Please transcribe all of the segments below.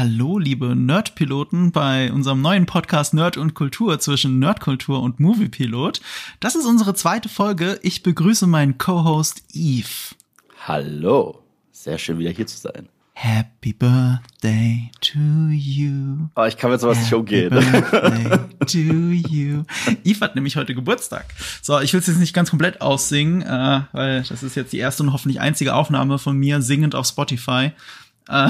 Hallo, liebe Nerdpiloten bei unserem neuen Podcast Nerd und Kultur zwischen Nerdkultur und Moviepilot. Das ist unsere zweite Folge. Ich begrüße meinen Co-Host Eve. Hallo, sehr schön wieder hier zu sein. Happy Birthday to you. Oh, ich kann mir sowas nicht umgehen. Birthday to you. Eve hat nämlich heute Geburtstag. So, ich will es jetzt nicht ganz komplett aussingen, äh, weil das ist jetzt die erste und hoffentlich einzige Aufnahme von mir singend auf Spotify. Äh.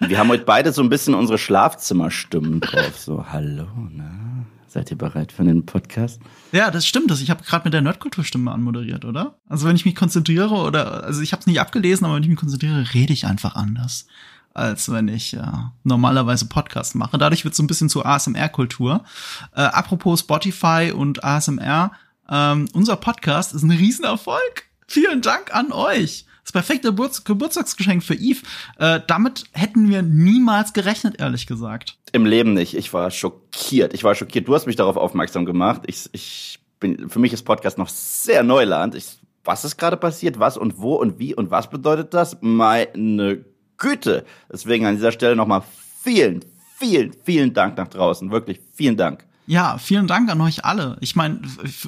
Wir haben heute beide so ein bisschen unsere Schlafzimmerstimmen drauf. So, hallo, na, seid ihr bereit für den Podcast? Ja, das stimmt. Das. Ich habe gerade mit der Nerdkulturstimme anmoderiert, oder? Also wenn ich mich konzentriere oder, also ich habe es nicht abgelesen, aber wenn ich mich konzentriere, rede ich einfach anders, als wenn ich äh, normalerweise Podcast mache. Dadurch wird so ein bisschen zur ASMR-Kultur. Äh, apropos Spotify und ASMR, ähm, unser Podcast ist ein Riesenerfolg. Vielen Dank an euch. Das perfekte Geburts Geburtstagsgeschenk für Eve. Äh, damit hätten wir niemals gerechnet, ehrlich gesagt. Im Leben nicht. Ich war schockiert. Ich war schockiert. Du hast mich darauf aufmerksam gemacht. Ich, ich bin, für mich ist Podcast noch sehr Neuland. Ich, was ist gerade passiert? Was und wo und wie und was bedeutet das? Meine Güte. Deswegen an dieser Stelle nochmal vielen, vielen, vielen Dank nach draußen. Wirklich vielen Dank. Ja, vielen Dank an euch alle. Ich meine,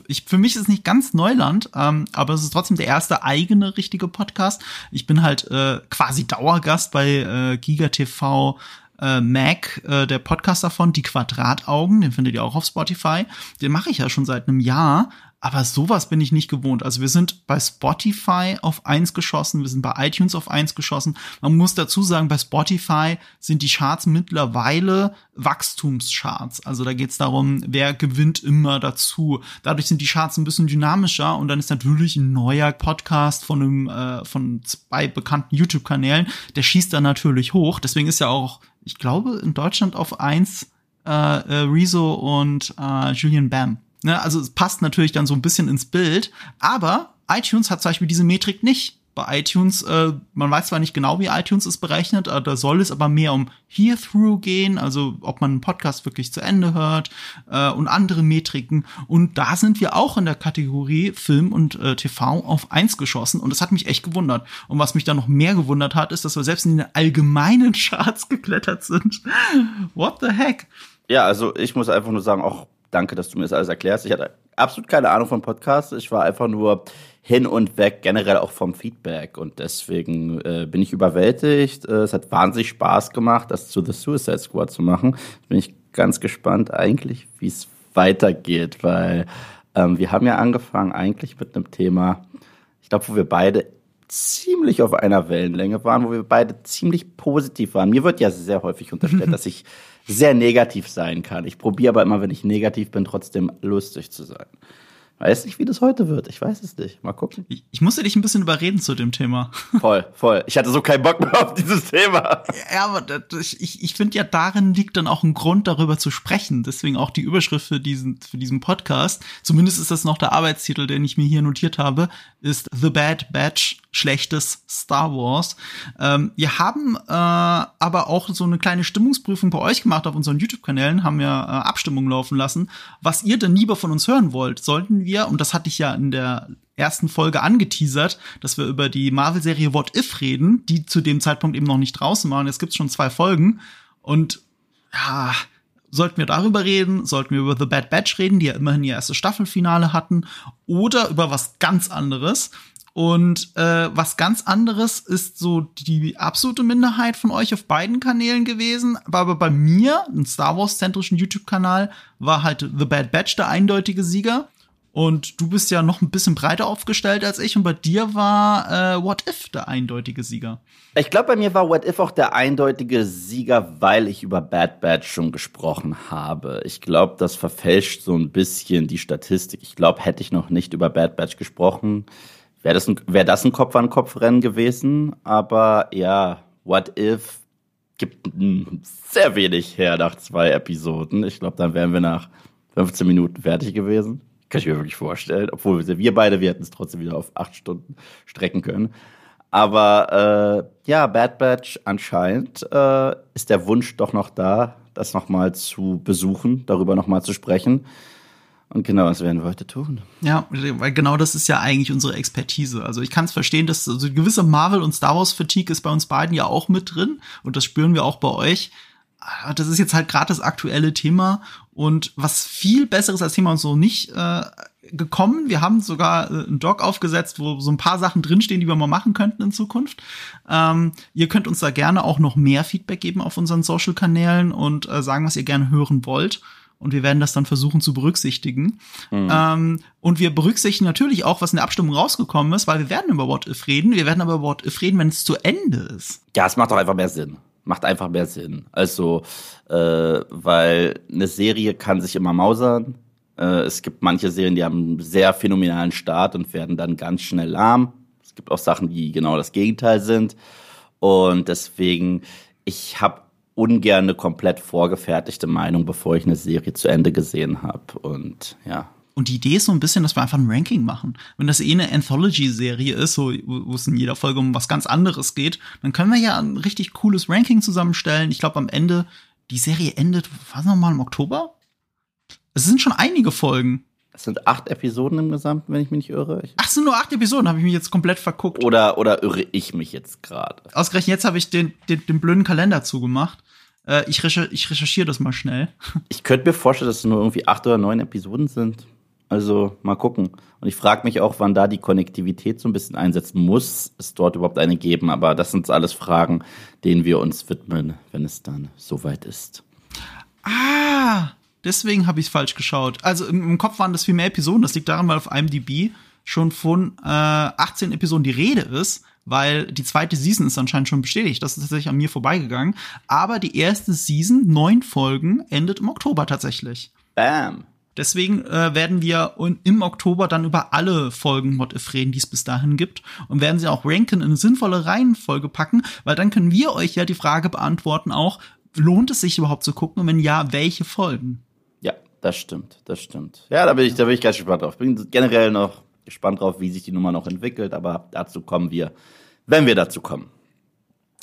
ich, für mich ist es nicht ganz Neuland, ähm, aber es ist trotzdem der erste eigene richtige Podcast. Ich bin halt äh, quasi Dauergast bei äh, Giga TV äh, Mac, äh, der Podcast davon, die Quadrataugen, den findet ihr auch auf Spotify. Den mache ich ja schon seit einem Jahr, aber sowas bin ich nicht gewohnt. Also wir sind bei Spotify auf eins geschossen, wir sind bei iTunes auf eins geschossen. Man muss dazu sagen, bei Spotify sind die Charts mittlerweile Wachstumscharts. Also da geht es darum, wer gewinnt immer dazu. Dadurch sind die Charts ein bisschen dynamischer und dann ist natürlich ein neuer Podcast von einem äh, von zwei bekannten YouTube-Kanälen, der schießt dann natürlich hoch. Deswegen ist ja auch, ich glaube, in Deutschland auf eins äh, äh, Rezo und äh, Julian Bam. Ne, also es passt natürlich dann so ein bisschen ins Bild, aber iTunes hat zum Beispiel diese Metrik nicht. Bei iTunes, äh, man weiß zwar nicht genau, wie iTunes es berechnet, äh, da soll es aber mehr um Hear-Through gehen, also ob man einen Podcast wirklich zu Ende hört äh, und andere Metriken. Und da sind wir auch in der Kategorie Film und äh, TV auf eins geschossen und das hat mich echt gewundert. Und was mich dann noch mehr gewundert hat, ist, dass wir selbst in den allgemeinen Charts geklettert sind. What the heck? Ja, also ich muss einfach nur sagen, auch danke, dass du mir das alles erklärst. Ich hatte absolut keine Ahnung von Podcasts. Ich war einfach nur hin und weg, generell auch vom Feedback. Und deswegen äh, bin ich überwältigt. Äh, es hat wahnsinnig Spaß gemacht, das zu The Suicide Squad zu machen. Jetzt bin ich ganz gespannt eigentlich, wie es weitergeht, weil ähm, wir haben ja angefangen eigentlich mit einem Thema, ich glaube, wo wir beide ziemlich auf einer Wellenlänge waren, wo wir beide ziemlich positiv waren. Mir wird ja sehr häufig unterstellt, dass ich sehr negativ sein kann. Ich probiere aber immer, wenn ich negativ bin, trotzdem lustig zu sein. Weiß nicht, wie das heute wird. Ich weiß es nicht. Mal gucken. Ich, ich musste dich ein bisschen überreden zu dem Thema. Voll, voll. Ich hatte so keinen Bock mehr auf dieses Thema. Ja, aber das, ich, ich finde ja, darin liegt dann auch ein Grund, darüber zu sprechen. Deswegen auch die Überschrift für diesen, für diesen Podcast. Zumindest ist das noch der Arbeitstitel, den ich mir hier notiert habe, ist The Bad Batch schlechtes Star Wars. Ähm, wir haben äh, aber auch so eine kleine Stimmungsprüfung bei euch gemacht auf unseren YouTube-Kanälen, haben ja äh, Abstimmungen laufen lassen, was ihr denn lieber von uns hören wollt. Sollten wir, und das hatte ich ja in der ersten Folge angeteasert, dass wir über die Marvel-Serie What If reden, die zu dem Zeitpunkt eben noch nicht draußen waren. Jetzt gibt's schon zwei Folgen. Und ja, sollten wir darüber reden? Sollten wir über The Bad Batch reden, die ja immerhin ihr erstes Staffelfinale hatten? Oder über was ganz anderes? Und äh, was ganz anderes ist so die absolute Minderheit von euch auf beiden Kanälen gewesen. Aber bei mir, einem Star Wars-zentrischen YouTube-Kanal, war halt The Bad Batch der eindeutige Sieger. Und du bist ja noch ein bisschen breiter aufgestellt als ich. Und bei dir war äh, What If der eindeutige Sieger. Ich glaube, bei mir war What If auch der eindeutige Sieger, weil ich über Bad Batch schon gesprochen habe. Ich glaube, das verfälscht so ein bisschen die Statistik. Ich glaube, hätte ich noch nicht über Bad Batch gesprochen, wäre das, wär das ein Kopf-an-Kopf-Rennen gewesen. Aber ja, What If gibt sehr wenig her nach zwei Episoden. Ich glaube, dann wären wir nach 15 Minuten fertig gewesen. Kann ich mir wirklich vorstellen. Obwohl wir, beide, wir hätten es trotzdem wieder auf acht Stunden strecken können. Aber äh, ja, Bad Batch anscheinend äh, ist der Wunsch doch noch da, das nochmal zu besuchen, darüber nochmal zu sprechen. Und genau das werden wir heute tun. Ja, weil genau das ist ja eigentlich unsere Expertise. Also ich kann es verstehen, dass so also gewisse Marvel- und Star Wars-Fatigue ist bei uns beiden ja auch mit drin und das spüren wir auch bei euch. ah, das ist jetzt halt gerade das aktuelle Thema und was viel besseres als Thema und so nicht äh, gekommen. Wir haben sogar äh, einen Doc aufgesetzt, wo so ein paar Sachen drinstehen, die wir mal machen könnten in Zukunft. Ähm, ihr könnt uns da gerne auch noch mehr Feedback geben auf unseren Social-Kanälen und äh, sagen, was ihr gerne hören wollt. Und wir werden das dann versuchen zu berücksichtigen. Mhm. Ähm, und wir berücksichtigen natürlich auch, was in der Abstimmung rausgekommen ist, weil wir werden über What If reden. Wir werden aber über What If reden, wenn es zu Ende ist. Ja, es macht doch einfach mehr Sinn macht einfach mehr Sinn. Also, äh, weil eine Serie kann sich immer mausern. Äh, es gibt manche Serien, die haben einen sehr phänomenalen Start und werden dann ganz schnell lahm. Es gibt auch Sachen, die genau das Gegenteil sind. Und deswegen, ich habe ungern eine komplett vorgefertigte Meinung, bevor ich eine Serie zu Ende gesehen habe. Und ja. Und die Idee ist so ein bisschen, dass wir einfach ein Ranking machen. Wenn das eh eine Anthology-Serie ist, so, wo es in jeder Folge um was ganz anderes geht, dann können wir ja ein richtig cooles Ranking zusammenstellen. Ich glaube, am Ende, die Serie endet, was nochmal, im Oktober? Es sind schon einige Folgen. Es sind acht Episoden im Gesamten, wenn ich mich nicht irre. Ich Ach, es sind nur acht Episoden, habe ich mich jetzt komplett verguckt. Oder, oder irre ich mich jetzt gerade? Ausgerechnet jetzt habe ich den, den, den blöden Kalender zugemacht. Äh, ich, recher ich recherchiere das mal schnell. Ich könnte mir vorstellen, dass es nur irgendwie acht oder neun Episoden sind. Also mal gucken. Und ich frage mich auch, wann da die Konnektivität so ein bisschen einsetzen muss, es dort überhaupt eine geben. Aber das sind alles Fragen, denen wir uns widmen, wenn es dann soweit ist. Ah, Deswegen habe ich es falsch geschaut. Also im, im, Kopf waren das viel mehr Episoden. Das liegt daran, weil auf IMDb schon von äh, 18 Episoden die Rede ist, weil die zweite Season ist anscheinend schon bestätigt. Das ist tatsächlich an mir vorbeigegangen. Aber die erste Season, neun Folgen, endet im Oktober tatsächlich. Bam. Deswegen äh, werden wir im Oktober dann über alle Folgen Mod If reden, die es bis dahin gibt und werden sie auch ranken in eine sinnvolle Reihenfolge packen, weil dann können wir euch ja die Frage beantworten auch, lohnt es sich überhaupt zu gucken und wenn ja, welche Folgen? Das stimmt, das stimmt. Ja, da bin ich, da bin ich ganz gespannt drauf. Bin generell noch gespannt drauf, wie sich die Nummer noch entwickelt, aber dazu kommen wir, wenn wir dazu kommen.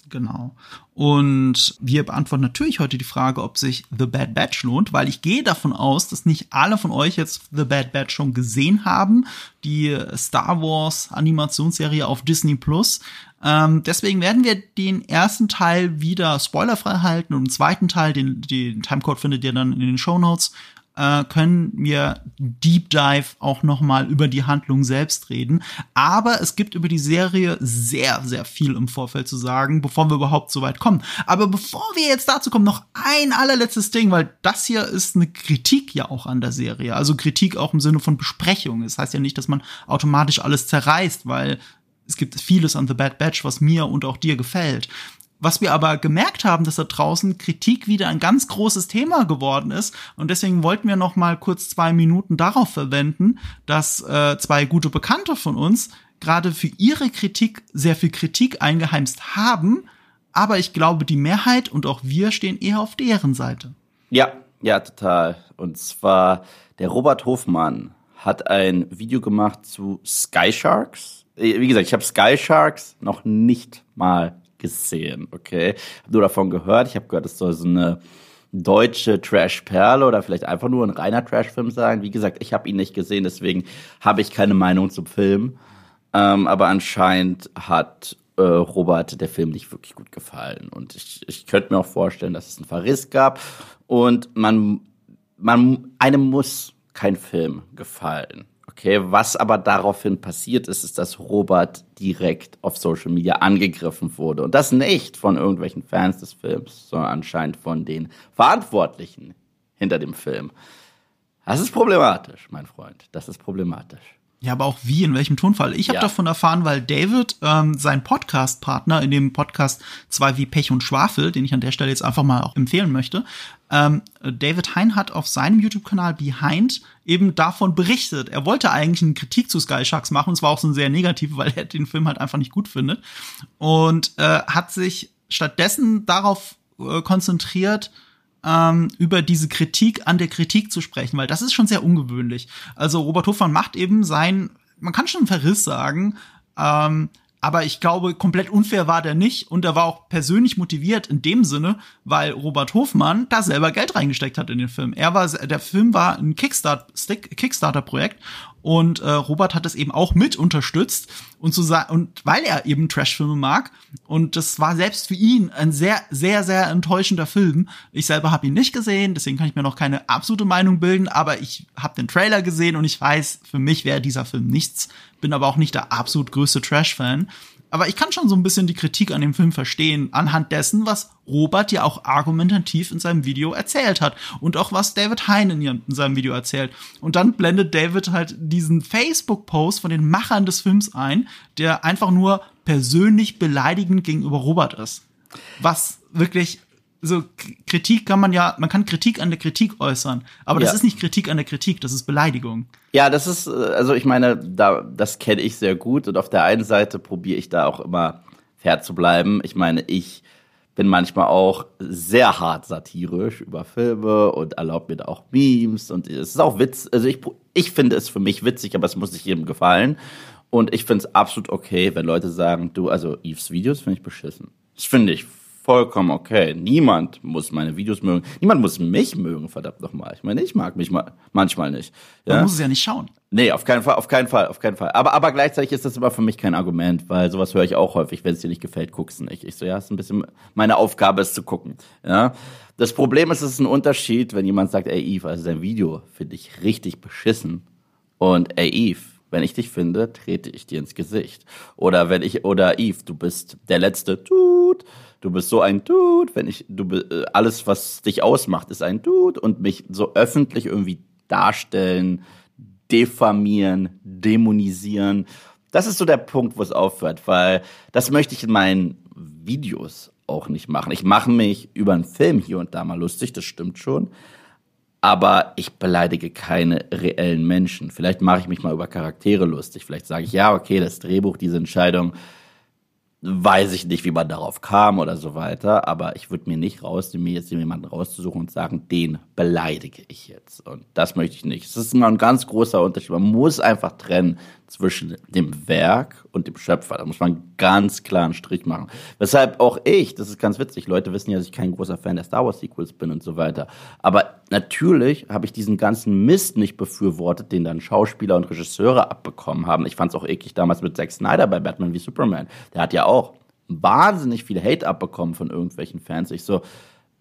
Genau. Und wir beantworten natürlich heute die Frage, ob sich The Bad Batch lohnt, weil ich gehe davon aus, dass nicht alle von euch jetzt The Bad Batch schon gesehen haben. Die Star Wars Animationsserie auf Disney Plus. Ähm, deswegen werden wir den ersten Teil wieder spoilerfrei halten und den zweiten Teil, den, den Timecode findet ihr dann in den Show Notes, äh, können wir Deep Dive auch noch mal über die Handlung selbst reden. Aber es gibt über die Serie sehr, sehr viel im Vorfeld zu sagen, bevor wir überhaupt so weit kommen. Aber bevor wir jetzt dazu kommen, noch ein allerletztes Ding, weil das hier ist eine Kritik ja auch an der Serie. Also Kritik auch im Sinne von Besprechung. Das heißt ja nicht, dass man automatisch alles zerreißt, weil es gibt vieles an The Bad Batch, was mir und auch dir gefällt. Was wir aber gemerkt haben, dass da draußen Kritik wieder ein ganz großes Thema geworden ist und deswegen wollten wir noch mal kurz zwei Minuten darauf verwenden, dass äh, zwei gute Bekannte von uns gerade für ihre Kritik sehr viel Kritik eingeheimst haben, aber ich glaube, die Mehrheit und auch wir stehen eher auf deren Seite. Ja, ja, total. Und zwar der Robert Hofmann hat ein Video gemacht zu Sky Sharks. Wie gesagt, ich habe Sky Sharks noch nicht mal gesehen, okay? Hab nur davon gehört. Ich habe gehört, es soll so eine deutsche Trash-Perle oder vielleicht einfach nur ein reiner Trash-Film sein. Wie gesagt, ich habe ihn nicht gesehen, deswegen habe ich keine Meinung zum Film. Ähm, aber anscheinend hat äh, Robert der Film nicht wirklich gut gefallen. Und ich, ich könnte mir auch vorstellen, dass es einen Verriss gab. Und man, man, einem muss kein Film gefallen. Okay, was aber daraufhin passiert ist, ist, dass Robert direkt auf Social Media angegriffen wurde. Und das nicht von irgendwelchen Fans des Films, sondern anscheinend von den Verantwortlichen hinter dem Film. Das ist problematisch, mein Freund. Das ist problematisch. Ja, aber auch wie, in welchem Tonfall? Ich habe ja. davon erfahren, weil David, ähm, sein Podcast-Partner in dem Podcast zwei wie Pech und Schwafel, den ich an der Stelle jetzt einfach mal auch empfehlen möchte, ähm, David Hein hat auf seinem YouTube-Kanal Behind eben davon berichtet. Er wollte eigentlich eine Kritik zu Sky Sharks machen, und zwar auch so eine sehr negative, weil er den Film halt einfach nicht gut findet. Und äh, hat sich stattdessen darauf äh, konzentriert, ähm, über diese Kritik an der Kritik zu sprechen, weil das ist schon sehr ungewöhnlich. Also Robert Hofmann macht eben sein, man kann schon Verriss sagen, ähm, aber ich glaube, komplett unfair war der nicht und er war auch persönlich motiviert in dem Sinne, weil Robert Hofmann da selber Geld reingesteckt hat in den Film. Er war, der Film war ein Kickstarter-Projekt Und äh, Robert hat es eben auch mit unterstützt und zu sagen und weil er eben Trashfilme mag und das war selbst für ihn ein sehr sehr sehr enttäuschender Film. Ich selber habe ihn nicht gesehen, deswegen kann ich mir noch keine absolute Meinung bilden, aber ich habe den Trailer gesehen und ich weiß, für mich wäre dieser Film nichts. Bin aber auch nicht der absolut größte Trash-Fan aber ich kann schon so ein bisschen die Kritik an dem Film verstehen, anhand dessen, was Robert ja auch argumentativ in seinem Video erzählt hat und auch was David Hein in, seinem Video erzählt. Und dann blendet David halt diesen Facebook-Post von den Machern des Films ein, der einfach nur persönlich beleidigend gegenüber Robert ist. Was wirklich so Kritik kann man ja, man kann Kritik an der Kritik äußern, aber das ja. ist nicht Kritik an der Kritik, das ist Beleidigung. Ja, das ist, äh, also ich meine, da, das kenne ich sehr gut und auf der einen Seite probiere ich da auch immer fair zu bleiben. Ich meine, ich bin manchmal auch sehr hart satirisch über Filme und erlaube mir da auch Memes und es ist auch Witz. Also ich, ich finde es für mich witzig, aber es muss nicht jedem gefallen. Und ich finde es absolut okay, wenn Leute sagen, du, also Eves Videos finde ich beschissen. Das finde ich vollkommen okay. Niemand muss meine Videos mögen. Niemand muss mich mögen, verdammt nochmal. Ich meine, ich mag mich mal, manchmal nicht. Ja? Man muss es ja nicht schauen. Nee, auf keinen Fall, auf keinen Fall, auf keinen Fall. Aber, aber gleichzeitig ist das immer für mich kein Argument, weil sowas höre ich auch häufig. Wenn es dir nicht gefällt, guckst du nicht. Ich so, ja, ist ein bisschen, meine Aufgabe ist zu gucken. Ja. Das Problem ist, es ist ein Unterschied, wenn jemand sagt, ey Eve, also dein Video finde ich richtig beschissen. Und ey Eve, wenn ich dich finde, trete ich dir ins Gesicht. Oder wenn ich, oder Eve, du bist der letzte Tut, du bist so ein Dude, wenn ich, du, äh, alles, was dich ausmacht, ist ein Dude und mich so öffentlich irgendwie darstellen, diffamieren, dämonisieren. Das ist so der Punkt, wo es aufhört, weil das möchte ich in meinen Videos auch nicht machen. Ich mache mich über einen Film hier und da mal lustig, das stimmt schon aber ich beleidige keine reellen Menschen. Vielleicht mache ich mich mal über Charaktere lustig. Vielleicht sage ich, ja, okay, das Drehbuch, diese Entscheidung, weiß ich nicht, wie man darauf kam oder so weiter, aber ich würde mir nicht rausnehmen, mir jetzt jemanden rauszusuchen und sagen, den beleidige ich jetzt. Und das möchte ich nicht. Es ist immer ein ganz großer Unterschied. Man muss einfach trennen zwischen dem Werk und dem Schöpfer. Da muss man ganz klar einen Strich machen. Weshalb auch ich, das ist ganz witzig, Leute wissen ja, dass ich kein großer Fan der Star Wars Sequels bin und so weiter. Aber natürlich habe ich diesen ganzen Mist nicht befürwortet, den dann Schauspieler und Regisseure abbekommen haben. Ich fand es auch eklig damals mit Zack Snyder bei Batman wie Superman. Der hat ja auch wahnsinnig viel Hate abbekommen von irgendwelchen Fans. Ich so,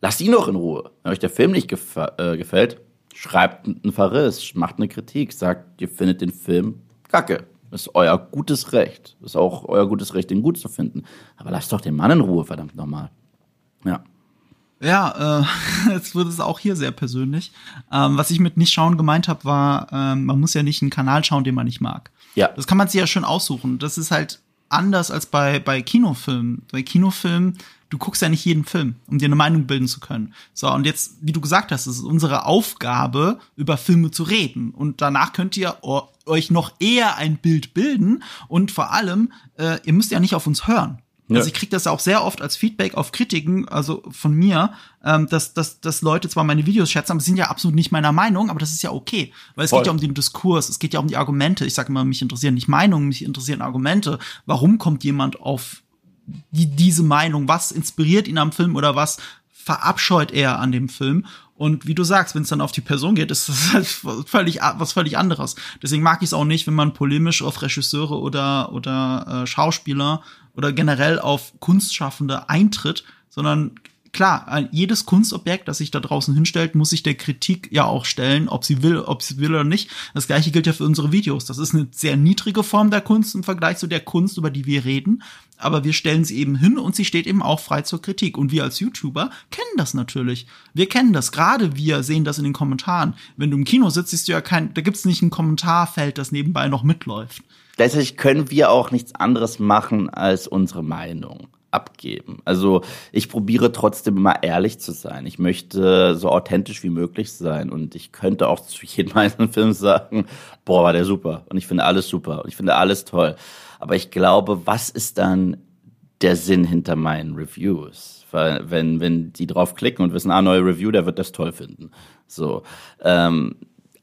lasst ihn doch in Ruhe. Wenn euch der Film nicht gef äh, gefällt, schreibt einen Verriss, macht eine Kritik, sagt, ihr findet den Film kacke. Das ist euer gutes Recht. Das ist auch euer gutes Recht, den gut zu finden. Aber lasst doch den Mann in Ruhe, verdammt nochmal. Ja. Ja, äh, jetzt wird es auch hier sehr persönlich. Ähm, was ich mit nicht schauen gemeint habe, war, ähm, man muss ja nicht einen Kanal schauen, den man nicht mag. Ja. Das kann man sich ja schön aussuchen. Das ist halt anders als bei, bei Kinofilmen. Bei Kinofilmen, du guckst ja nicht jeden Film, um dir eine Meinung bilden zu können. So, und jetzt, wie du gesagt hast, es ist unsere Aufgabe, über Filme zu reden. Und danach könnt ihr euch noch eher ein Bild bilden und vor allem, äh, ihr müsst ja nicht auf uns hören. Ja. Also ich kriege das ja auch sehr oft als Feedback auf Kritiken, also von mir, ähm, dass, dass, dass Leute zwar meine Videos schätzen, aber sind ja absolut nicht meiner Meinung, aber das ist ja okay. Weil es Voll. geht ja um den Diskurs, es geht ja um die Argumente. Ich sage immer, mich interessieren nicht Meinungen, mich interessieren Argumente. Warum kommt jemand auf die, diese Meinung? Was inspiriert ihn am Film oder was verabscheut er an dem Film? Und wie du sagst, wenn es dann auf die Person geht, ist das halt völlig was völlig anderes. Deswegen mag ich es auch nicht, wenn man polemisch auf Regisseure oder oder äh, Schauspieler oder generell auf Kunstschaffende eintritt, sondern klar, jedes Kunstobjekt, das sich da draußen hinstellt, muss sich der Kritik ja auch stellen, ob sie will, ob sie will oder nicht. Das gleiche gilt ja für unsere Videos. Das ist eine sehr niedrige Form der Kunst im Vergleich zu der Kunst, über die wir reden. Aber wir stellen sie eben hin und sie steht eben auch frei zur Kritik. Und wir als YouTuber kennen das natürlich. Wir kennen das. Gerade wir sehen das in den Kommentaren. Wenn du im Kino sitzt, siehst du ja kein, da gibt's nicht ein Kommentarfeld, das nebenbei noch mitläuft. Gleichzeitig können wir auch nichts anderes machen als unsere Meinung abgeben. Also ich probiere trotzdem immer ehrlich zu sein. Ich möchte so authentisch wie möglich sein und ich könnte auch zu jedem einzelnen Film sagen, boah, war der super und ich finde alles super und ich finde alles toll. Aber ich glaube, was ist dann der Sinn hinter meinen Reviews? Weil wenn wenn die drauf klicken und wissen, ah neue Review, der wird das toll finden. So ähm,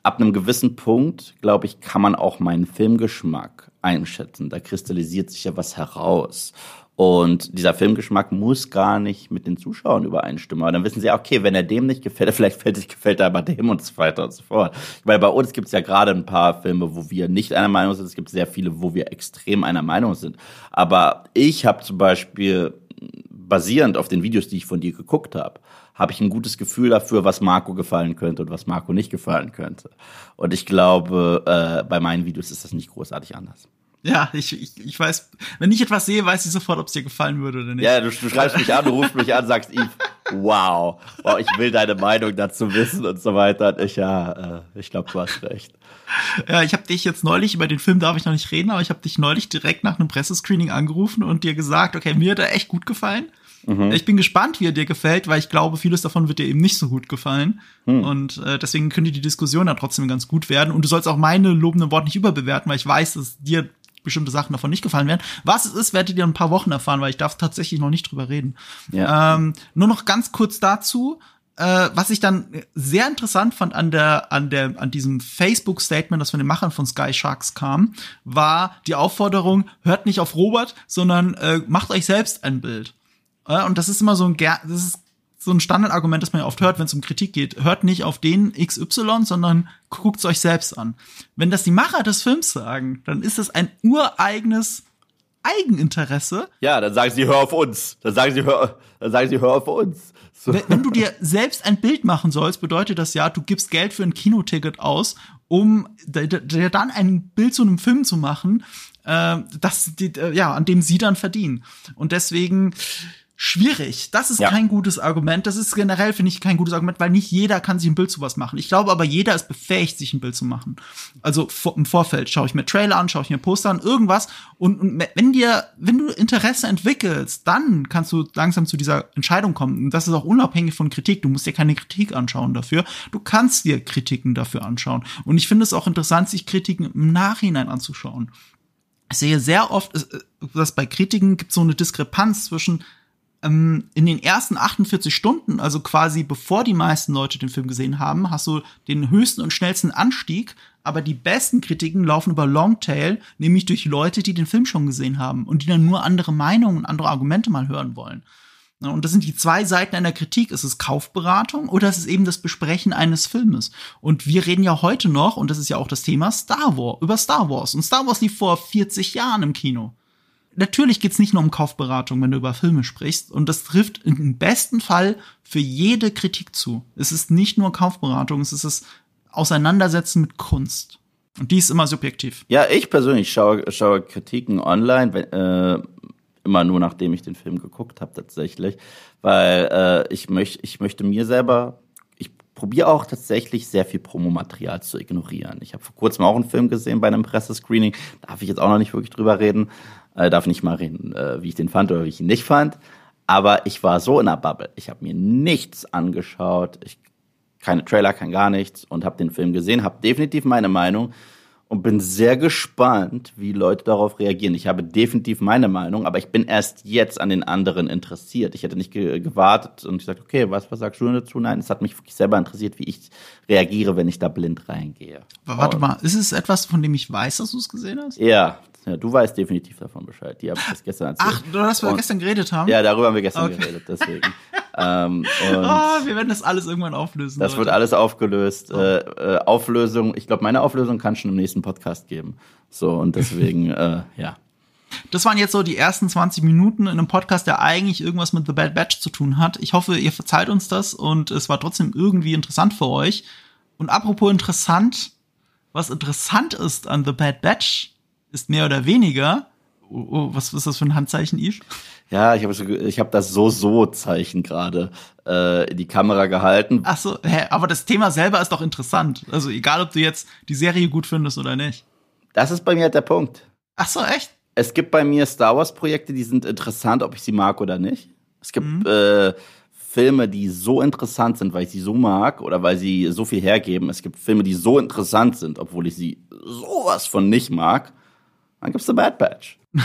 ab einem gewissen Punkt, glaube ich, kann man auch meinen Filmgeschmack einschätzen. Da kristallisiert sich ja was heraus. Und dieser Filmgeschmack muss gar nicht mit den Zuschauern übereinstimmen. Aber dann wissen sie, okay, wenn er dem nicht gefällt, vielleicht gefällt, gefällt er aber dem und so weiter und so fort. Weil bei uns gibt es ja gerade ein paar Filme, wo wir nicht einer Meinung sind. Es gibt sehr viele, wo wir extrem einer Meinung sind. Aber ich habe zum Beispiel basierend auf den Videos, die ich von dir geguckt habe, habe ich ein gutes Gefühl dafür, was Marco gefallen könnte und was Marco nicht gefallen könnte. Und ich glaube, äh, bei meinen Videos ist das nicht großartig anders. Ja, ich, ich, ich weiß, wenn ich etwas sehe, weiß ich sofort, ob es dir gefallen würde oder nicht. Ja, du, du schreibst mich an, du rufst mich an, sagst, Yves, wow, wow, ich will deine Meinung dazu wissen und so weiter. Und ich, ja, äh, ich glaube, du hast recht. Ja, ich habe dich jetzt neulich, über den Film darf ich noch nicht reden, aber ich habe dich neulich direkt nach einem Pressescreening angerufen und dir gesagt, okay, mir hat er echt gut gefallen. Mhm. Ich bin gespannt, wie er dir gefällt, weil ich glaube, vieles davon wird dir eben nicht so gut gefallen. Mhm. Und äh, deswegen könnte die Diskussion dann trotzdem ganz gut werden. Und du sollst auch meine lobenden Worte nicht überbewerten, weil ich weiß, dass dir bestimmte Sachen davon nicht gefallen werden. Was es ist, werdet ihr in ein paar Wochen erfahren, weil ich darf tatsächlich noch nicht drüber reden. Ja. Ähm, nur noch ganz kurz dazu. Äh, was ich dann sehr interessant fand an der, an der, an diesem Facebook-Statement, das von den Machern von Sky Sharks kam, war die Aufforderung, hört nicht auf Robert, sondern äh, macht euch selbst ein Bild. Äh, und das ist immer so ein, das ist so ein Standardargument, das man ja oft hört, wenn es um Kritik geht. Hört nicht auf den XY, sondern guckt es euch selbst an. Wenn das die Macher des Films sagen, dann ist das ein ureigenes Eigeninteresse. Ja, dann sagen sie, hör auf uns. Dann sagen sie, hör, dann sagen sie, hör auf uns. So. Wenn, wenn, du dir selbst ein Bild machen sollst, bedeutet das ja, du gibst Geld für ein Kinoticket aus, um dir dann ein Bild zu einem Film zu machen, äh, das, die, ja, an dem sie dann verdienen. Und deswegen, schwierig. Das ist ja. kein gutes Argument. Das ist generell, finde ich, kein gutes Argument, weil nicht jeder kann sich ein Bild zu was machen. Ich glaube aber, jeder ist befähigt, sich ein Bild zu machen. Also im Vorfeld schaue ich mir Trailer an, schaue ich mir Poster an, irgendwas. Und, und wenn dir, wenn du Interesse entwickelst, dann kannst du langsam zu dieser Entscheidung kommen. Und das ist auch unabhängig von Kritik. Du musst dir keine Kritik anschauen dafür. Du kannst dir Kritiken dafür anschauen. Und ich finde es auch interessant, sich Kritiken im Nachhinein anzuschauen. Ich sehe sehr oft, dass bei Kritiken gibt so eine Diskrepanz zwischen ähm, in den ersten 48 Stunden, also quasi bevor die meisten Leute den Film gesehen haben, hast du den höchsten und schnellsten Anstieg, aber die besten Kritiken laufen über Longtail, nämlich durch Leute, die den Film schon gesehen haben und die dann nur andere Meinungen und andere Argumente mal hören wollen. Und das sind die zwei Seiten einer Kritik. Ist es Kaufberatung oder ist es eben das Besprechen eines Filmes? Und wir reden ja heute noch, und das ist ja auch das Thema, Star Wars, über Star Wars. Und Star Wars lief vor 40 Jahren im Kino natürlich geht's nicht nur um Kaufberatung, wenn du über Filme sprichst. Und das trifft im besten Fall für jede Kritik zu. Es ist nicht nur Kaufberatung, es ist das Auseinandersetzen mit Kunst. Und die ist immer subjektiv. Ja, ich persönlich schaue, schaue Kritiken online, wenn, äh, immer nur nachdem ich den Film geguckt habe tatsächlich, weil äh, ich möchte, ich möchte mir selber ich probiere auch tatsächlich sehr viel Promomaterial zu ignorieren. Ich habe vor kurzem auch einen Film gesehen bei einem Pressescreening, darf ich jetzt auch noch nicht wirklich drüber reden, äh, darf nicht mal reden, äh, wie ich den fand oder wie ich ihn nicht fand. Aber ich war so in der Bubble. Ich habe mir nichts angeschaut, ich, keine Trailer, kein gar nichts und habe den Film gesehen, habe definitiv meine Meinung und bin sehr gespannt, wie Leute darauf reagieren. Ich habe definitiv meine Meinung, aber ich bin erst jetzt an den anderen interessiert. Ich hätte nicht ge gewartet und gesagt, okay, was, was sagst du dazu? Nein, es hat mich wirklich selber interessiert, wie ich reagiere, wenn ich da blind reingehe. Aber warte mal, ist es etwas, von dem ich weiß, dass du es gesehen hast? Ja, ja, du weißt definitiv davon Bescheid. Die habe ich das gestern erzählt. Ach, dass wir und, gestern geredet haben? Ja, darüber haben wir gestern okay. geredet, deswegen. ähm, oh, wir werden das alles irgendwann auflösen. Das Leute. wird alles aufgelöst. Oh. Äh, äh, Auflösung, ich glaube, meine Auflösung kann schon im nächsten Podcast geben. So, und deswegen, äh, ja. Das waren jetzt so die ersten 20 Minuten in einem Podcast, der eigentlich irgendwas mit The Bad Batch zu tun hat. Ich hoffe, ihr verzeiht uns das und es war trotzdem irgendwie interessant für euch. Und apropos interessant, was interessant ist an The Bad Batch, ist mehr oder weniger. Oh, oh, was ist das für ein Handzeichen, Yves? Ja, ich habe ich hab das So-So-Zeichen gerade äh, in die Kamera gehalten. Ach so, hä, aber das Thema selber ist doch interessant. Also egal, ob du jetzt die Serie gut findest oder nicht. Das ist bei mir halt der Punkt. Ach so, echt? Es gibt bei mir Star Wars-Projekte, die sind interessant, ob ich sie mag oder nicht. Es gibt mhm. äh, Filme, die so interessant sind, weil ich sie so mag oder weil sie so viel hergeben. Es gibt Filme, die so interessant sind, obwohl ich sie sowas von nicht mag. Dann gibt's The Bad Batch.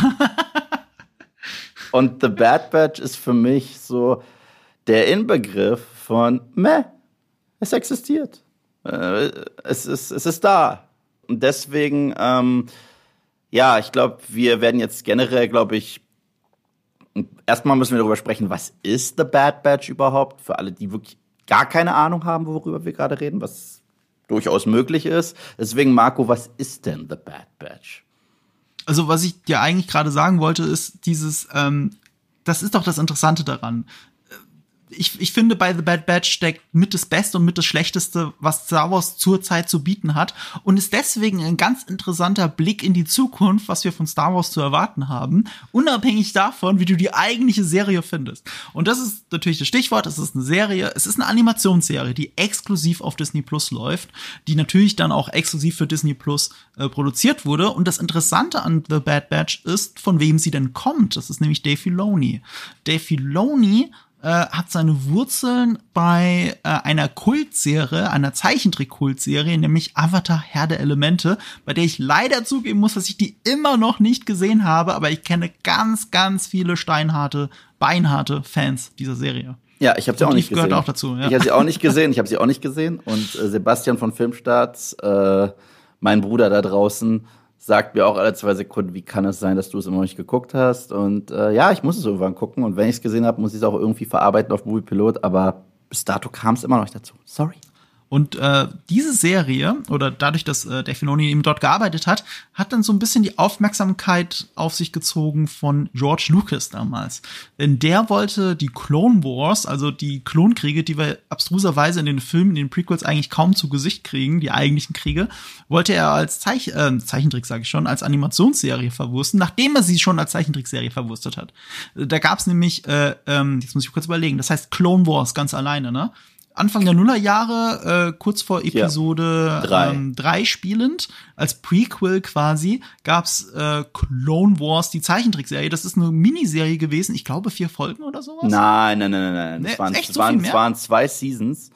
Und The Bad Batch ist für mich so der Inbegriff von meh, es existiert. Äh, es, ist, es ist da. Und deswegen ähm, Ja, ich glaube, wir werden jetzt generell, glaube ich, erstmal müssen wir darüber sprechen, was ist The Bad Batch überhaupt? Für alle, die wirklich gar keine Ahnung haben, worüber wir gerade reden, was durchaus möglich ist. Deswegen, Marco, was ist denn The Bad Batch? Also, was ich dir eigentlich gerade sagen wollte, ist dieses, ähm, das ist doch das Interessante daran ich, ich finde, bei The Bad Batch steckt mit das Beste und mit das Schlechteste, was Star Wars zurzeit zu bieten hat und ist deswegen ein ganz interessanter Blick in die Zukunft, was wir von Star Wars zu erwarten haben, unabhängig davon, wie du die eigentliche Serie findest. Und das ist natürlich das Stichwort, es ist eine Serie, es ist eine Animationsserie, die exklusiv auf Disney Plus läuft, die natürlich dann auch exklusiv für Disney Plus äh, produziert wurde und das Interessante an The Bad Batch ist, von wem sie denn kommt. Das ist nämlich Dave Filoni. Dave Filoni äh, hat seine Wurzeln bei äh, einer Kultserie, einer Zeichentrick-Kultserie, nämlich Avatar Herr der Elemente, bei der ich leider zugeben muss, dass ich die immer noch nicht gesehen habe, aber ich kenne ganz, ganz viele steinharte, beinharte Fans dieser Serie. Ja, ich habe sie auch nicht gesehen. auch dazu. Ja. Ich habe sie auch nicht gesehen. Ich habe sie auch nicht gesehen. Und äh, Sebastian von Filmstarts, äh, mein Bruder da draußen, sagt mir auch alle zwei Sekunden, wie kann es sein, dass du es immer noch nicht geguckt hast? Und äh, ja, ich muss es irgendwann gucken. Und wenn ich es gesehen habe, muss ich es auch irgendwie verarbeiten auf Movie Pilot. Aber bis dato kam es immer noch nicht dazu. Sorry. Und äh, diese Serie, oder dadurch, dass äh, Dave Filoni eben dort gearbeitet hat, hat dann so ein bisschen die Aufmerksamkeit auf sich gezogen von George Lucas damals. Denn der wollte die Clone Wars, also die Klonkriege, die wir abstruserweise in den Filmen, in den Prequels eigentlich kaum zu Gesicht kriegen, die eigentlichen Kriege, wollte er als Zeich äh, Zeichentrick, sage ich schon, als Animationsserie verwursten, nachdem er sie schon als Zeichentrickserie verwurstet hat. Da gab's nämlich, äh, ähm, jetzt muss ich kurz überlegen, das heißt Clone Wars ganz alleine, ne? Anfang der Nullerjahre, äh, kurz vor Episode ja, drei. Ähm, spielend, als Prequel quasi, gab's äh, Clone Wars, die Zeichentrickserie. Das ist eine Miniserie gewesen, ich glaube vier Folgen oder sowas. Nein, nein, nein, nein, nein. Nee, Es waren, echt so waren, es waren zwei Seasons.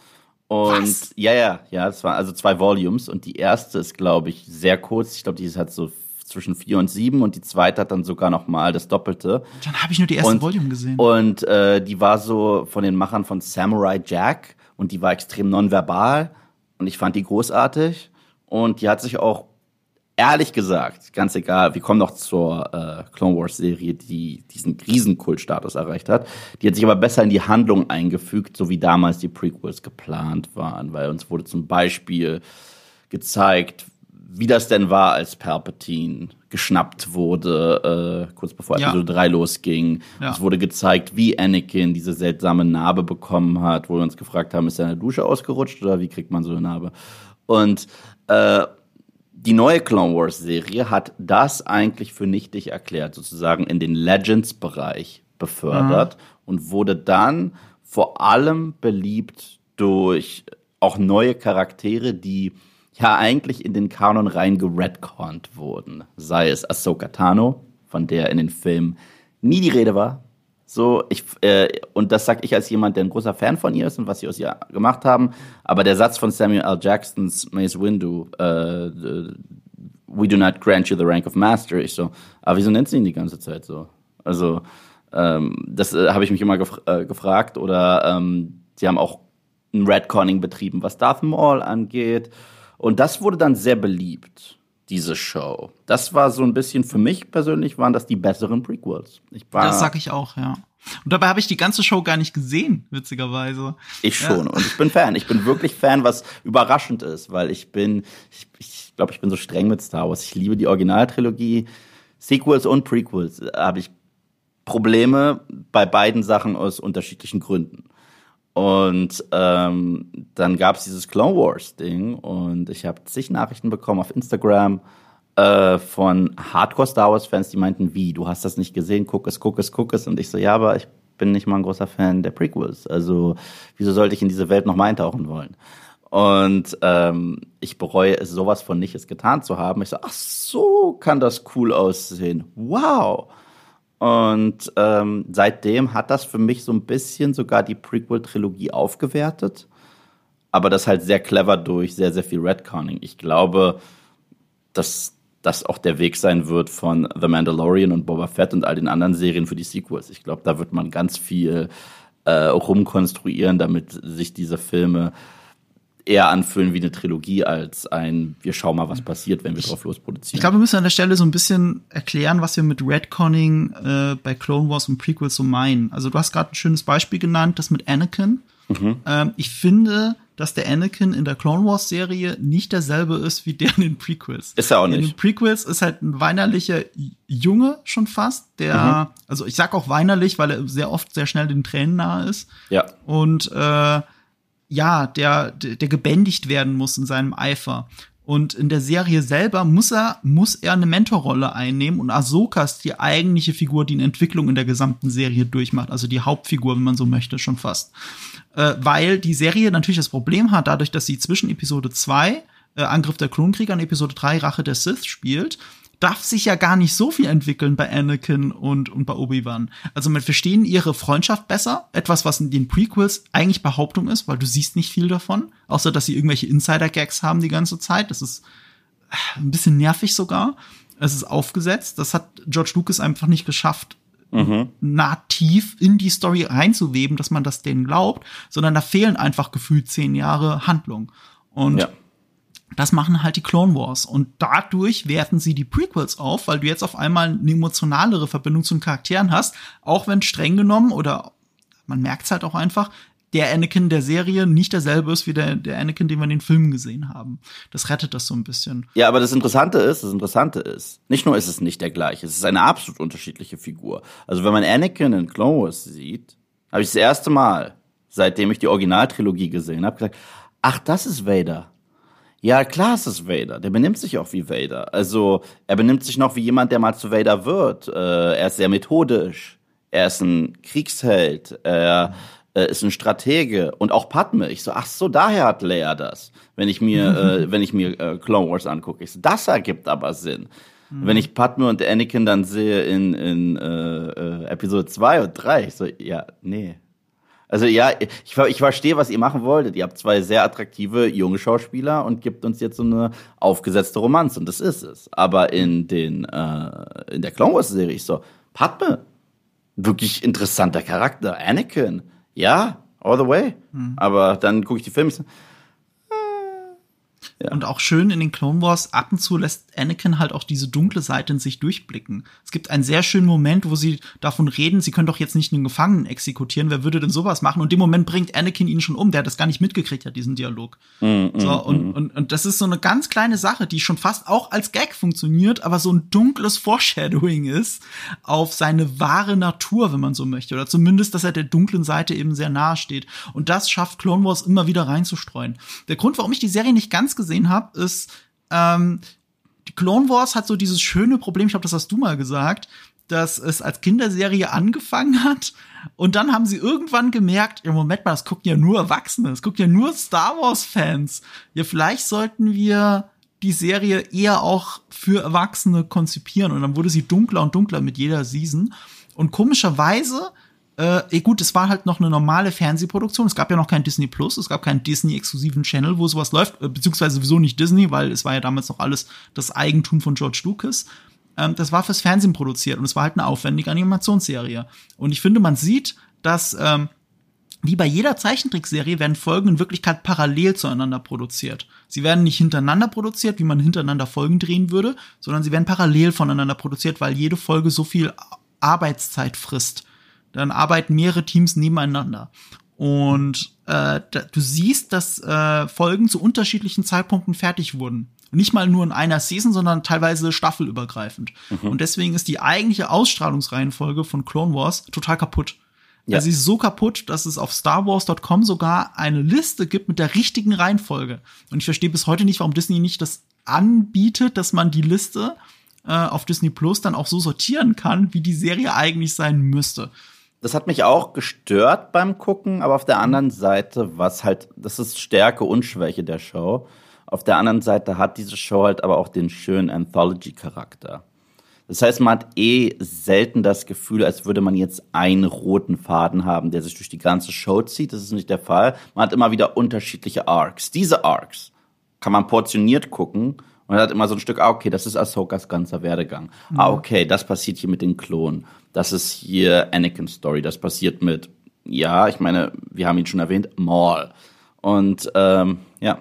Und Was? ja, ja, ja, es waren also zwei Volumes. Und die erste ist, glaube ich, sehr kurz. Ich glaube, die hat so zwischen vier und sieben und die zweite hat dann sogar noch mal das Doppelte. Dann habe ich nur die erste Und- Volume gesehen. Und äh, die war so von den Machern von Samurai Jack und die war extrem nonverbal und ich fand die großartig und die hat sich auch ehrlich gesagt, ganz egal, wir kommen noch zur äh, Clone Wars Serie, die diesen Riesenkultstatus erreicht hat. Die hat sich aber besser in die Handlung eingefügt, so wie damals die Prequels geplant waren, weil uns wurde zum Beispiel gezeigt, wie das denn war, als Palpatine geschnappt wurde, äh, kurz bevor Ja. Episode 3 losging. Ja. Es wurde gezeigt, wie Anakin diese seltsame Narbe bekommen hat, wo wir uns gefragt haben, ist er in der Dusche ausgerutscht oder wie kriegt man so eine Narbe? Und äh, die neue Clone Wars Serie hat das eigentlich für nichtig erklärt, sozusagen in den Legends-Bereich befördert und wurde dann vor allem beliebt durch auch neue Charaktere, die ja eigentlich in den Kanon rein geredconnt wurden. Sei es Ahsoka Tano, von der in den Filmen nie die Rede war. So, ich, äh, und das sag ich als jemand, der ein großer Fan von ihr ist und was sie aus ihr gemacht haben. Aber der Satz von Samuel L. Jacksons Mace Windu, äh, we do not grant you the rank of master. Ich so, aber wieso nennt sie ihn die ganze Zeit so? Also, ähm, das äh, habe ich mich immer gef äh, gefragt. Oder ähm, sie haben auch ein Redconning betrieben, was Darth Maul angeht. Und das wurde dann sehr beliebt, diese Show. Das war so ein bisschen, für mich persönlich waren das die besseren Prequels. Das sag ich auch, ja. Und dabei habe ich die ganze Show gar nicht gesehen, witzigerweise. Ich schon. Und ich bin Fan. Ich bin wirklich Fan, was überraschend ist, weil ich bin, ich, ich glaube, ich bin so streng mit Star Wars. Ich liebe die Originaltrilogie. Sequels und Prequels habe ich Probleme bei beiden Sachen aus unterschiedlichen Gründen. Und ähm, dann gab es dieses Clone Wars Ding und ich habe zig Nachrichten bekommen auf Instagram äh, von Hardcore Star Wars Fans, die meinten, wie, du hast das nicht gesehen, guck es, guck es, guck es. Und ich so, ja, aber ich bin nicht mal ein großer Fan der Prequels. Also wieso sollte ich in diese Welt noch mal eintauchen wollen? Und ähm, ich bereue es sowas von nicht, es getan zu haben. Ich so, ach so kann das cool aussehen. Wow. Und ähm, seitdem hat das für mich so ein bisschen sogar die Prequel-Trilogie aufgewertet. Aber das halt sehr clever durch sehr, sehr viel Redconning. Ich glaube, dass das auch der Weg sein wird von The Mandalorian und Boba Fett und all den anderen Serien für die Sequels. Ich glaube, da wird man ganz viel äh, rumkonstruieren, damit sich diese Filme eher anfühlen wie eine Trilogie als ein, wir schauen mal, was passiert, wenn wir drauf losproduzieren. Ich glaube, wir müssen an der Stelle so ein bisschen erklären, was wir mit Redconning äh, bei Clone Wars und Prequels so meinen. Also du hast gerade ein schönes Beispiel genannt, das mit Anakin. Mhm. Ähm, ich finde, dass der Anakin in der Clone Wars Serie nicht derselbe ist wie der in den Prequels. Ist er auch nicht. In den Prequels ist halt ein weinerlicher Junge schon fast, der, mhm. also ich sag auch weinerlich, weil er sehr oft sehr schnell den Tränen nahe ist. Ja. Und äh, ja, der, der gebändigt werden muss in seinem Eifer. Und in der Serie selber muss er, muss er eine Mentorrolle einnehmen und Ahsoka ist die eigentliche Figur, die eine Entwicklung in der gesamten Serie durchmacht. Also die Hauptfigur, wenn man so möchte, schon fast. Äh, weil die Serie natürlich das Problem hat, dadurch, dass sie zwischen Episode 2, äh, Angriff der Klonkrieger und Episode 3, Rache der Sith spielt, darf sich ja gar nicht so viel entwickeln bei Anakin und, und bei Obi-Wan. Also wir verstehen ihre Freundschaft besser. Etwas, was in den Prequels eigentlich Behauptung ist, weil du siehst nicht viel davon. Außer, dass sie irgendwelche Insider-Gags haben die ganze Zeit. Das ist äh, ein bisschen nervig sogar. Es ist aufgesetzt. Das hat George Lucas einfach nicht geschafft, mhm. nativ in die Story reinzuweben, dass man das denen glaubt, sondern da fehlen einfach gefühlt zehn Jahre Handlung. Und ja. Das machen halt die Clone Wars. Und dadurch werten sie die Prequels auf, weil du jetzt auf einmal eine emotionalere Verbindung zu den Charakteren hast, auch wenn streng genommen oder man merkt es halt auch einfach, der Anakin der Serie nicht derselbe ist wie der, der Anakin, den wir in den Filmen gesehen haben. Das rettet das so ein bisschen. Ja, aber das Interessante ist, das Interessante ist, nicht nur ist es nicht der gleiche, es ist eine absolut unterschiedliche Figur. Also wenn man Anakin in Clone Wars sieht, habe ich das erste Mal, seitdem ich die Originaltrilogie gesehen habe, gesagt, ach, das ist Vader. Ja, klar ist es Vader. Der benimmt sich auch wie Vader. Also, er benimmt sich noch wie jemand, der mal zu Vader wird. Äh, er ist sehr methodisch. Er ist ein Kriegsheld. Er äh, ist ein Stratege. Und auch Padme. Ich so, ach so, daher hat Leia das. Wenn ich mir, äh, wenn ich mir äh, Clone Wars angucke. Ich so, das ergibt aber Sinn. Mhm. Wenn ich Padme und Anakin dann sehe in, in äh, äh, Episode 2 und 3, ich so, ja, nee. Also ja, ich, ich verstehe, was ihr machen wolltet. Ihr habt zwei sehr attraktive junge Schauspieler und gibt uns jetzt so eine aufgesetzte Romanze und das ist es. Aber in den äh, in der Clone Wars Serie ich so Padme, wirklich interessanter Charakter, Anakin, ja, all the way. Hm. Aber dann gucke ich die Filme, ich so, ja. Und auch schön in den Clone Wars, ab und zu lässt Anakin halt auch diese dunkle Seite in sich durchblicken. Es gibt einen sehr schönen Moment, wo sie davon reden, sie können doch jetzt nicht einen Gefangenen exekutieren, wer würde denn sowas machen? Und dem Moment bringt Anakin ihn schon um, der hat das gar nicht mitgekriegt hat, diesen Dialog. Mm, so, mm, und, mm. Und, und das ist so eine ganz kleine Sache, die schon fast auch als Gag funktioniert, aber so ein dunkles Foreshadowing ist auf seine wahre Natur, wenn man so möchte. Oder zumindest, dass er der dunklen Seite eben sehr nahe steht. Und das schafft Clone Wars immer wieder reinzustreuen. Der Grund, warum ich die Serie nicht ganz gesehen gesehen habe, ist, ähm, die Clone Wars hat so dieses schöne Problem, ich glaube, das hast du mal gesagt, dass es als Kinderserie angefangen hat und dann haben sie irgendwann gemerkt, ja Moment mal, das gucken ja nur Erwachsene, das gucken ja nur Star Wars Fans. Ja, vielleicht sollten wir die Serie eher auch für Erwachsene konzipieren und dann wurde sie dunkler und dunkler mit jeder Season und komischerweise äh, gut, es war halt noch eine normale Fernsehproduktion. Es gab ja noch kein Disney Plus, es gab keinen Disney-exklusiven Channel, wo sowas läuft, äh, beziehungsweise sowieso nicht Disney, weil es war ja damals noch alles das Eigentum von George Lucas. Ähm, das war fürs Fernsehen produziert und es war halt eine aufwendige Animationsserie. Und ich finde, man sieht, dass ähm, wie bei jeder Zeichentrickserie werden Folgen in Wirklichkeit parallel zueinander produziert. Sie werden nicht hintereinander produziert, wie man hintereinander Folgen drehen würde, sondern sie werden parallel voneinander produziert, weil jede Folge so viel Arbeitszeit frisst dann arbeiten mehrere Teams nebeneinander. Und äh, da, du siehst, dass äh, Folgen zu unterschiedlichen Zeitpunkten fertig wurden. Nicht mal nur in einer Season, sondern teilweise staffelübergreifend. Mhm. Und deswegen ist die eigentliche Ausstrahlungsreihenfolge von Clone Wars total kaputt. Ja. sie ist so kaputt, dass es auf StarWars.com sogar eine Liste gibt mit der richtigen Reihenfolge. Und ich verstehe bis heute nicht, warum Disney nicht das anbietet, dass man die Liste äh, auf Disney Plus dann auch so sortieren kann, wie die Serie eigentlich sein müsste. Das hat mich auch gestört beim Gucken, aber auf der anderen Seite, was halt, das ist Stärke und Schwäche der Show. Auf der anderen Seite hat diese Show halt aber auch den schönen Anthology-Charakter. Das heißt, man hat eh selten das Gefühl, als würde man jetzt einen roten Faden haben, der sich durch die ganze Show zieht. Das ist nicht der Fall. Man hat immer wieder unterschiedliche Arcs. Diese Arcs kann man portioniert gucken und hat immer so ein Stück, ah, okay, das ist Ahsokas ganzer Werdegang. Mhm. Ah, okay, das passiert hier mit den Klonen das ist hier Anakin Story. Das passiert mit, ja, ich meine, wir haben ihn schon erwähnt, Maul. Und ähm, ja.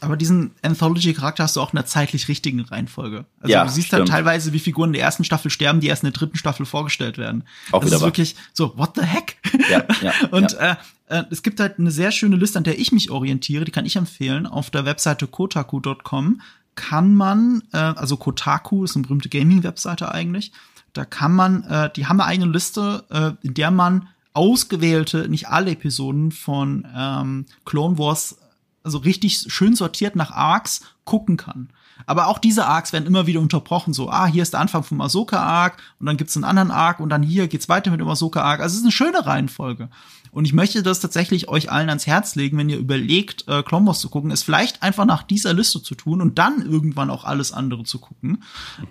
Aber diesen Anthology-Charakter hast du auch in der zeitlich richtigen Reihenfolge. Also Ja, du siehst stimmt. halt teilweise, wie Figuren in der ersten Staffel sterben, die erst in der dritten Staffel vorgestellt werden. Auch das ist wahr. wirklich so, what the heck? Ja, ja, Und ja. Äh, äh, es gibt halt eine sehr schöne Liste, an der ich mich orientiere, die kann ich empfehlen. Auf der Webseite kotaku.com kann man, äh, also Kotaku ist eine berühmte Gaming-Webseite eigentlich, da kann man, äh, die haben eine eigene Liste, äh, in der man ausgewählte, nicht alle Episoden von ähm, Clone Wars, also richtig schön sortiert nach Arcs gucken kann. Aber auch diese Arcs werden immer wieder unterbrochen. So, ah, hier ist der Anfang vom Ahsoka-Arc und dann gibt's einen anderen Arc und dann hier geht's weiter mit dem Ahsoka-Arc. Also es ist eine schöne Reihenfolge. Und ich möchte das tatsächlich euch allen ans Herz legen, wenn ihr überlegt, äh, Clone Wars zu gucken, es vielleicht einfach nach dieser Liste zu tun und dann irgendwann auch alles andere zu gucken.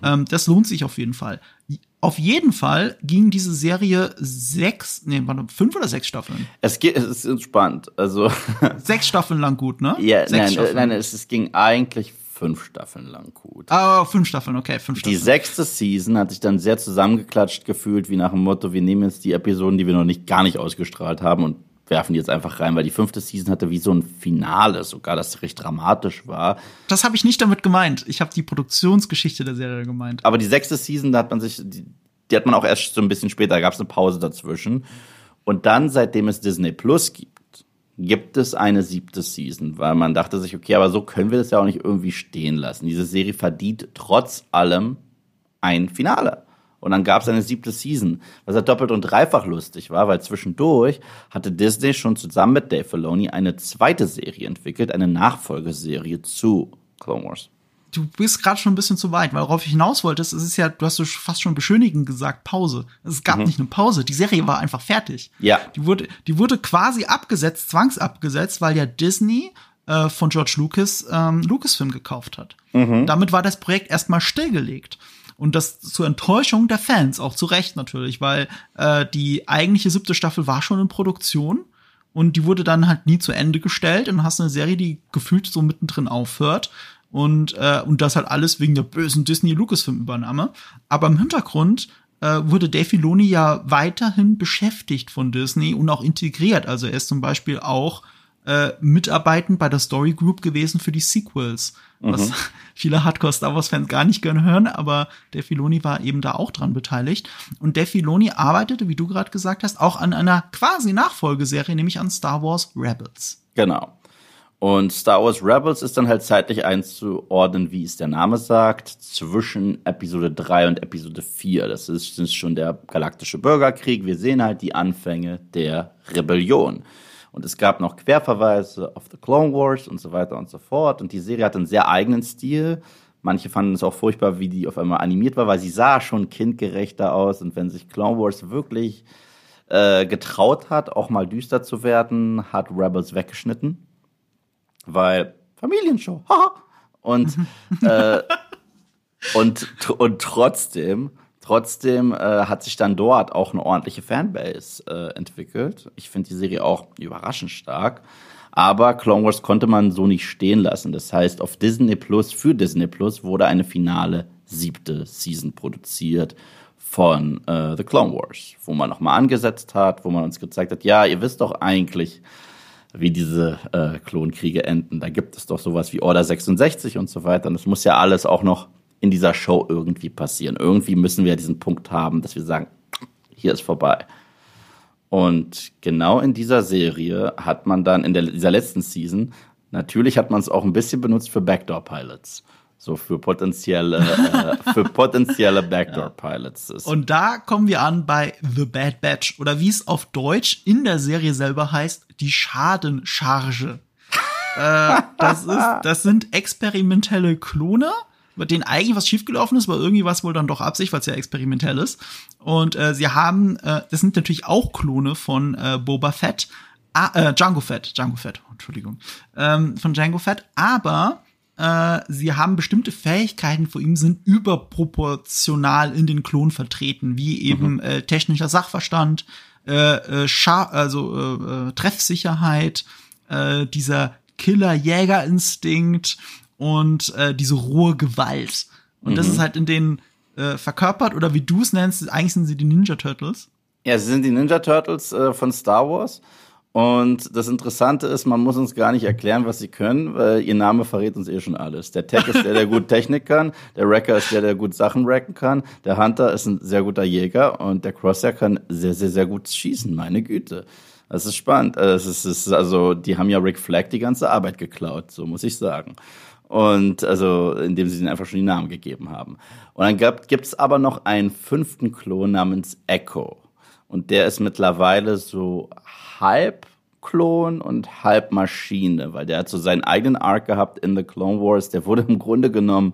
Ähm, das lohnt sich auf jeden Fall. Auf jeden Fall ging diese Serie sechs, nee, warte, fünf oder sechs Staffeln? Es geht, es ist entspannt. Also, Sechs Staffeln lang gut, ne? ja, sechs nein, äh, Staffeln. nein, es, es ging eigentlich fünf Staffeln lang gut. Ah, fünf Staffeln, okay, fünf Die Staffeln. sechste Season hat sich dann sehr zusammengeklatscht gefühlt, wie nach dem Motto, wir nehmen jetzt die Episoden, die wir noch nicht gar nicht ausgestrahlt haben und werfen die jetzt einfach rein, weil die fünfte Season hatte wie so ein Finale sogar, das recht dramatisch war. Das habe ich nicht damit gemeint. Ich habe die Produktionsgeschichte der Serie gemeint. Aber die sechste Season, da hat man sich, die, die hat man auch erst so ein bisschen später, da gab es eine Pause dazwischen. Und dann, seitdem es Disney Plus gibt, gibt es eine siebte Season, weil man dachte sich, okay, aber so können wir das ja auch nicht irgendwie stehen lassen. Diese Serie verdient trotz allem ein Finale. Und dann gab es eine siebte Season, was ja doppelt und dreifach lustig war, weil zwischendurch hatte Disney schon zusammen mit Dave Filoni eine zweite Serie entwickelt, eine Nachfolgeserie zu Clone Wars. Du bist gerade schon ein bisschen zu weit, weil worauf ich hinaus wollte, es ist ja, du hast so fast schon beschönigend gesagt, Pause. Es gab nicht eine Pause, die Serie war einfach fertig. Ja. Die wurde, die wurde quasi abgesetzt, zwangsabgesetzt, weil ja Disney äh, von George Lucas ähm, Lucasfilm gekauft hat. Damit war das Projekt erstmal stillgelegt. Und das zur Enttäuschung der Fans, auch zu Recht natürlich, weil äh, die eigentliche siebte Staffel war schon in Produktion und die wurde dann halt nie zu Ende gestellt und hast eine Serie, die gefühlt so mittendrin aufhört. Und, äh, und das halt alles wegen der bösen Disney-Lucasfilm-Übernahme. Aber im Hintergrund äh, wurde Dave Filoni ja weiterhin beschäftigt von Disney und auch integriert. Also er ist zum Beispiel auch äh, mitarbeitend bei der Story Group gewesen für die Sequels. Was viele Hardcore-Star Wars-Fans gar nicht gerne hören, aber Dave Filoni war eben da auch dran beteiligt. Und Dave Filoni arbeitete, wie du gerade gesagt hast, auch an einer quasi Nachfolgeserie, nämlich an Star Wars Rebels. Genau. Und Star Wars Rebels ist dann halt zeitlich einzuordnen, wie es der Name sagt, zwischen Episode 3 und Episode 4. Das ist, ist schon der galaktische Bürgerkrieg. Wir sehen halt die Anfänge der Rebellion. Und es gab noch Querverweise auf The Clone Wars und so weiter und so fort. Und die Serie hat einen sehr eigenen Stil. Manche fanden es auch furchtbar, wie die auf einmal animiert war, weil sie sah schon kindgerechter aus. Und wenn sich Clone Wars wirklich äh, getraut hat, auch mal düster zu werden, hat Rebels weggeschnitten weil Familienshow, haha. Und, äh, und, und trotzdem, trotzdem äh, hat sich dann dort auch eine ordentliche Fanbase äh, entwickelt. Ich finde die Serie auch überraschend stark. Aber Clone Wars konnte man so nicht stehen lassen. Das heißt, auf Disney Plus, für Disney Plus, wurde eine finale siebte Season produziert von äh, The Clone Wars, wo man nochmal angesetzt hat, wo man uns gezeigt hat, ja, ihr wisst doch eigentlich, wie diese äh, Klonkriege enden. Da gibt es doch sowas wie Order 66 und so weiter. Und das muss ja alles auch noch in dieser Show irgendwie passieren. Irgendwie müssen wir diesen Punkt haben, dass wir sagen, hier ist vorbei. Und genau in dieser Serie hat man dann in der, dieser letzten Season, natürlich hat man es auch ein bisschen benutzt für Backdoor-Pilots. So für potenzielle, äh, für potenzielle Backdoor-Pilots. Und da kommen wir an bei The Bad Batch oder wie es auf Deutsch in der Serie selber heißt, die Schadencharge. äh, das, ist, das sind experimentelle Klone, bei denen eigentlich was schiefgelaufen ist, aber irgendwie was wohl dann doch Absicht, weil es ja experimentell ist. Und äh, sie haben, äh, das sind natürlich auch Klone von äh, Boba Fett, ah, äh, Django Fett, Django Fett, Entschuldigung, ähm, von Django Fett, aber äh, sie haben bestimmte Fähigkeiten vor ihm sind überproportional in den Klon vertreten, wie eben äh, technischer Sachverstand, äh, äh, also äh, äh, Treffsicherheit, äh, dieser Killer-Jäger-Instinkt und äh, diese rohe Gewalt. Und das ist halt in denen äh, verkörpert oder wie du es nennst, eigentlich sind sie die Ninja Turtles. Ja, sie sind die Ninja Turtles äh, von Star Wars. Und das Interessante ist, man muss uns gar nicht erklären, was sie können, weil ihr Name verrät uns eh schon alles. Der Tech ist der, der gut Technik kann, der Wrecker ist der, der gut Sachen wrecken kann, der Hunter ist ein sehr guter Jäger und der Crosshair kann sehr, sehr, sehr gut schießen, meine Güte. Das ist spannend. Das ist, das ist, also, die haben ja Rick Flag die ganze Arbeit geklaut, so muss ich sagen. Und also, indem sie ihnen einfach schon die Namen gegeben haben. Und dann gab, gibt's aber noch einen fünften Klon namens Echo. Und der ist mittlerweile so halb Klon und halb Maschine, weil der hat so seinen eigenen Arc gehabt in The Clone Wars. Der wurde im Grunde genommen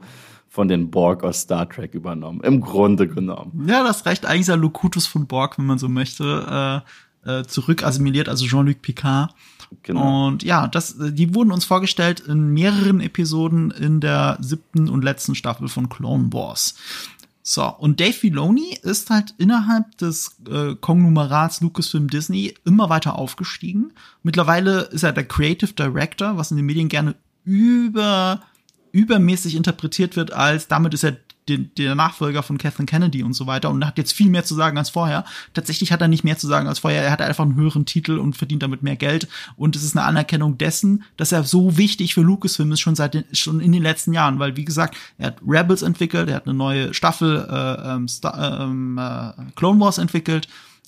von den Borg aus Star Trek übernommen. Im Grunde genommen. Ja, das reicht eigentlich der Locutus von Borg, wenn man so möchte, äh, äh, zurück assimiliert, also Jean-Luc Picard. Genau. Und ja, das, die wurden uns vorgestellt in mehreren Episoden in der siebten und letzten Staffel von Clone Wars. So, und Dave Filoni ist halt innerhalb des äh, Konglomerats Lucasfilm Disney immer weiter aufgestiegen. Mittlerweile ist er der Creative Director, was in den Medien gerne über übermäßig interpretiert wird als damit ist er den, der Nachfolger von Kathleen Kennedy und so weiter und hat jetzt viel mehr zu sagen als vorher. Tatsächlich hat er nicht mehr zu sagen als vorher. Er hat einfach einen höheren Titel und verdient damit mehr Geld. Und es ist eine Anerkennung dessen, dass er so wichtig für Lucasfilm ist, schon seit den, schon in den letzten Jahren. Weil, wie gesagt, er hat Rebels entwickelt, er hat eine neue Staffel äh, ähm, ähm, äh, Clone Wars entwickelt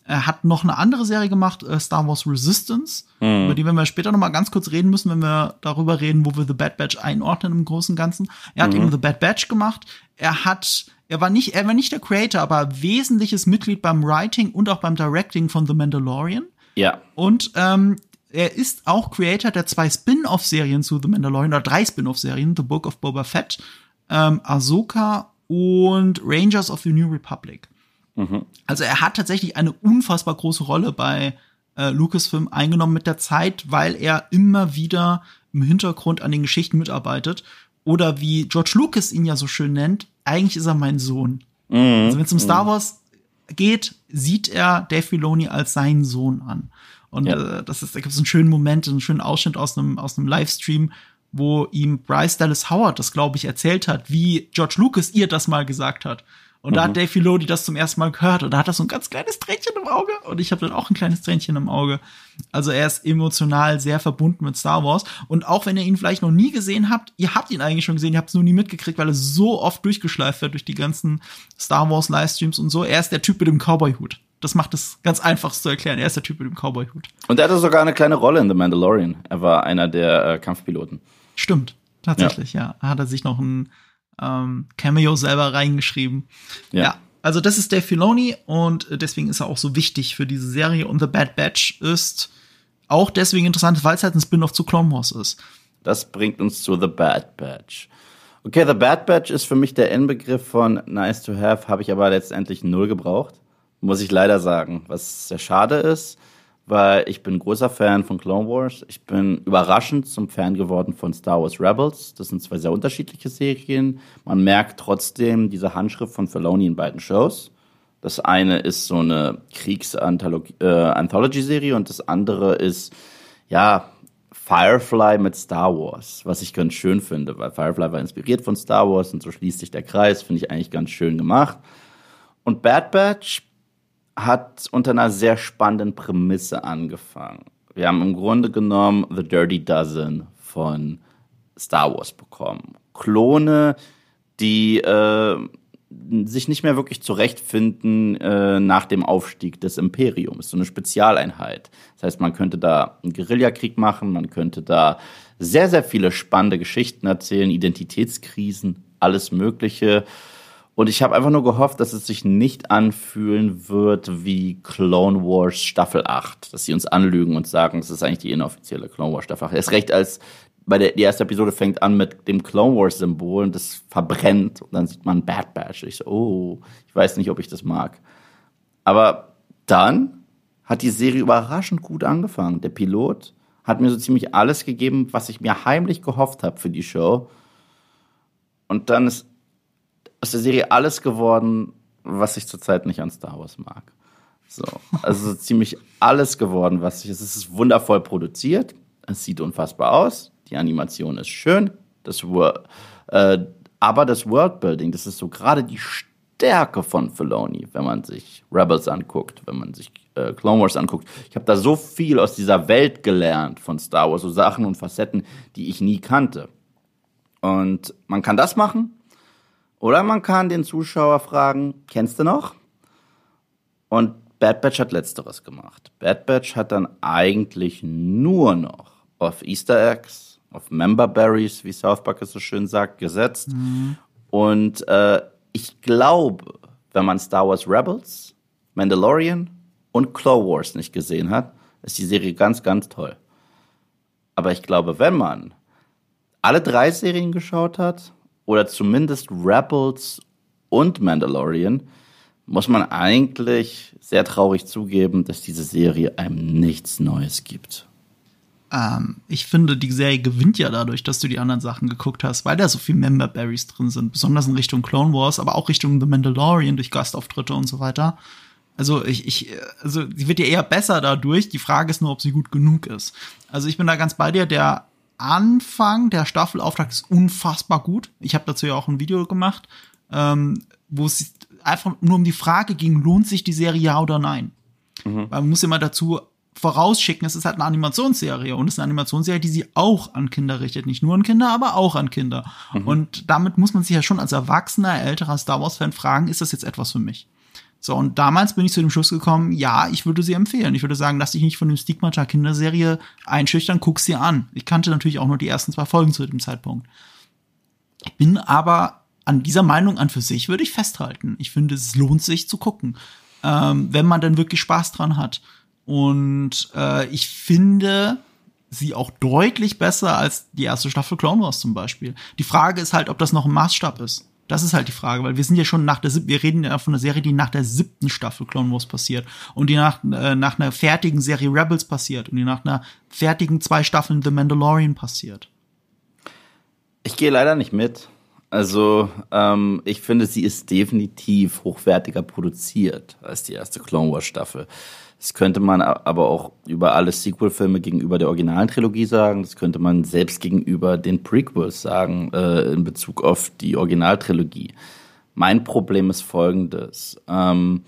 er hat noch eine andere Serie gemacht, äh, Star Wars Resistance, mhm. über die werden wir später noch mal ganz kurz reden müssen, wenn wir darüber reden, wo wir The Bad Batch einordnen im Großen und Ganzen. Er hat mhm. eben The Bad Batch gemacht. Er hat, er war nicht, er war nicht der Creator, aber wesentliches Mitglied beim Writing und auch beim Directing von The Mandalorian. Ja. Und ähm, er ist auch Creator der zwei Spin-off-Serien zu The Mandalorian oder drei Spin-off-Serien, The Book of Boba Fett, ähm, Ahsoka und Rangers of the New Republic. Mhm. Also er hat tatsächlich eine unfassbar große Rolle bei äh, Lucasfilm eingenommen mit der Zeit, weil er immer wieder im Hintergrund an den Geschichten mitarbeitet. Oder wie George Lucas ihn ja so schön nennt, eigentlich ist er mein Sohn. Mhm. Also wenn es um Star mhm. Wars geht, sieht er Dave Filoni als seinen Sohn an. Und ja. äh, das ist, da gibt es einen schönen Moment, einen schönen Ausschnitt aus einem aus einem Livestream, wo ihm Bryce Dallas Howard das, glaube ich, erzählt hat, wie George Lucas ihr das mal gesagt hat. Und mhm. da hat mhm. Dave Filoni das zum ersten Mal gehört und da hat er so ein ganz kleines Tränchen im Auge und ich habe dann auch ein kleines Tränchen im Auge. Also er ist emotional sehr verbunden mit Star Wars und auch wenn ihr ihn vielleicht noch nie gesehen habt, ihr habt ihn eigentlich schon gesehen, ihr habt es nur nie mitgekriegt, weil er so oft durchgeschleift wird durch die ganzen Star Wars Livestreams und so. Er ist der Typ mit dem Cowboy-Hut. Das macht es ganz einfach zu erklären. Er ist der Typ mit dem Cowboy-Hut. Und er hatte sogar eine kleine Rolle in The Mandalorian. Er war einer der äh, Kampfpiloten. Stimmt, tatsächlich, ja. ja. Hat er sich noch ein ähm, Cameo selber reingeschrieben. Ja. ja. Also das ist Dave Filoni und deswegen ist er auch so wichtig für diese Serie. Und The Bad Batch ist auch deswegen interessant, weil es halt ein Spin-off zu Clone Wars ist. Das bringt uns zu The Bad Batch. Okay, The Bad Batch ist für mich der Inbegriff von Nice to Have, habe ich aber letztendlich null gebraucht. Muss ich leider sagen. Was sehr schade ist, weil ich bin großer Fan von Clone Wars. Ich bin überraschend zum Fan geworden von Star Wars Rebels. Das sind zwei sehr unterschiedliche Serien. Man merkt trotzdem diese Handschrift von Filoni in beiden Shows. Das eine ist so eine Kriegs-Anthology-Serie äh, und das andere ist, ja, Firefly mit Star Wars, was ich ganz schön finde, weil Firefly war inspiriert von Star Wars und so schließt sich der Kreis, finde ich eigentlich ganz schön gemacht. Und Bad Batch hat unter einer sehr spannenden Prämisse angefangen. Wir haben im Grunde genommen The Dirty Dozen von Star Wars bekommen. Klone, die äh, sich nicht mehr wirklich zurechtfinden äh, nach dem Aufstieg des Imperiums. So eine Spezialeinheit. Das heißt, man könnte da einen Guerillakrieg machen, man könnte da sehr, sehr viele spannende Geschichten erzählen, Identitätskrisen, alles Mögliche. Und ich habe einfach nur gehofft, dass es sich nicht anfühlen wird wie Clone Wars Staffel 8, dass sie uns anlügen und sagen, es ist eigentlich die inoffizielle Clone Wars Staffel 8. Erst recht als bei der die erste Episode fängt an mit dem Clone Wars Symbol und das verbrennt und dann sieht man Bad Batch. Ich so, oh, ich weiß nicht, ob ich das mag. Aber dann hat die Serie überraschend gut angefangen. Der Pilot hat mir so ziemlich alles gegeben, was ich mir heimlich gehofft habe für die Show. Und dann ist aus der Serie alles geworden, was ich zurzeit nicht an Star Wars mag. So, also ziemlich alles geworden, was ich. Es ist wundervoll produziert, es sieht unfassbar aus, die Animation ist schön, das äh, aber das Worldbuilding, das ist so gerade die Stärke von Filoni, wenn man sich Rebels anguckt, wenn man sich äh, Clone Wars anguckt. Ich habe da so viel aus dieser Welt gelernt von Star Wars, so Sachen und Facetten, die ich nie kannte. Und man kann das machen, oder man kann den Zuschauer fragen, kennst du noch? Und Bad Batch hat letzteres gemacht. Bad Batch hat dann eigentlich nur noch auf Easter Eggs, auf Member Berries, wie South Park es so schön sagt, gesetzt. Mhm. Und äh, ich glaube, wenn man Star Wars Rebels, Mandalorian und Clone Wars nicht gesehen hat, ist die Serie ganz, ganz toll. Aber ich glaube, wenn man alle drei Serien geschaut hat, oder zumindest Rebels und Mandalorian, muss man eigentlich sehr traurig zugeben, dass diese Serie einem nichts Neues gibt. Ähm, ich finde, die Serie gewinnt ja dadurch, dass du die anderen Sachen geguckt hast, weil da so viel Member Berries drin sind, besonders in Richtung Clone Wars, aber auch Richtung The Mandalorian durch Gastauftritte und so weiter. Also ich, ich, also sie wird ja eher besser dadurch. Die Frage ist nur, ob sie gut genug ist. Also ich bin da ganz bei dir. Der Anfang der Staffelauftakt ist unfassbar gut. Ich habe dazu ja auch ein Video gemacht, ähm, wo es einfach nur um die Frage ging, lohnt sich die Serie ja oder nein? Mhm. Man muss immer dazu vorausschicken, es ist halt eine Animationsserie und es ist eine Animationsserie, die sie auch an Kinder richtet. Nicht nur an Kinder, aber auch an Kinder. Mhm. Und damit muss man sich ja schon als erwachsener, älterer Star Wars-Fan fragen, ist das jetzt etwas für mich? So, und damals bin ich zu dem Schluss gekommen, ja, ich würde sie empfehlen. Ich würde sagen, lass dich nicht von dem Stigmata Kinderserie einschüchtern, guck sie an. Ich kannte natürlich auch nur die ersten zwei Folgen zu dem Zeitpunkt. Ich bin aber an dieser Meinung an für sich würde ich festhalten. Ich finde, es lohnt sich zu gucken, ähm, wenn man dann wirklich Spaß dran hat. Und äh, ich finde sie auch deutlich besser als die erste Staffel Clone Wars zum Beispiel. Die Frage ist halt, ob das noch ein Maßstab ist. Das ist halt die Frage, weil wir sind ja schon nach der wir reden ja von einer Serie, die nach der siebten Staffel Clone Wars passiert und die nach, äh, nach einer fertigen Serie Rebels passiert und die nach einer fertigen zwei Staffeln The Mandalorian passiert. Ich gehe leider nicht mit. Also ähm, ich finde, sie ist definitiv hochwertiger produziert als die erste Clone Wars Staffel. Das könnte man aber auch über alle Sequel-Filme gegenüber der originalen Trilogie sagen. Das könnte man selbst gegenüber den Prequels sagen, äh, in Bezug auf die Originaltrilogie. Mein Problem ist folgendes. Ähm,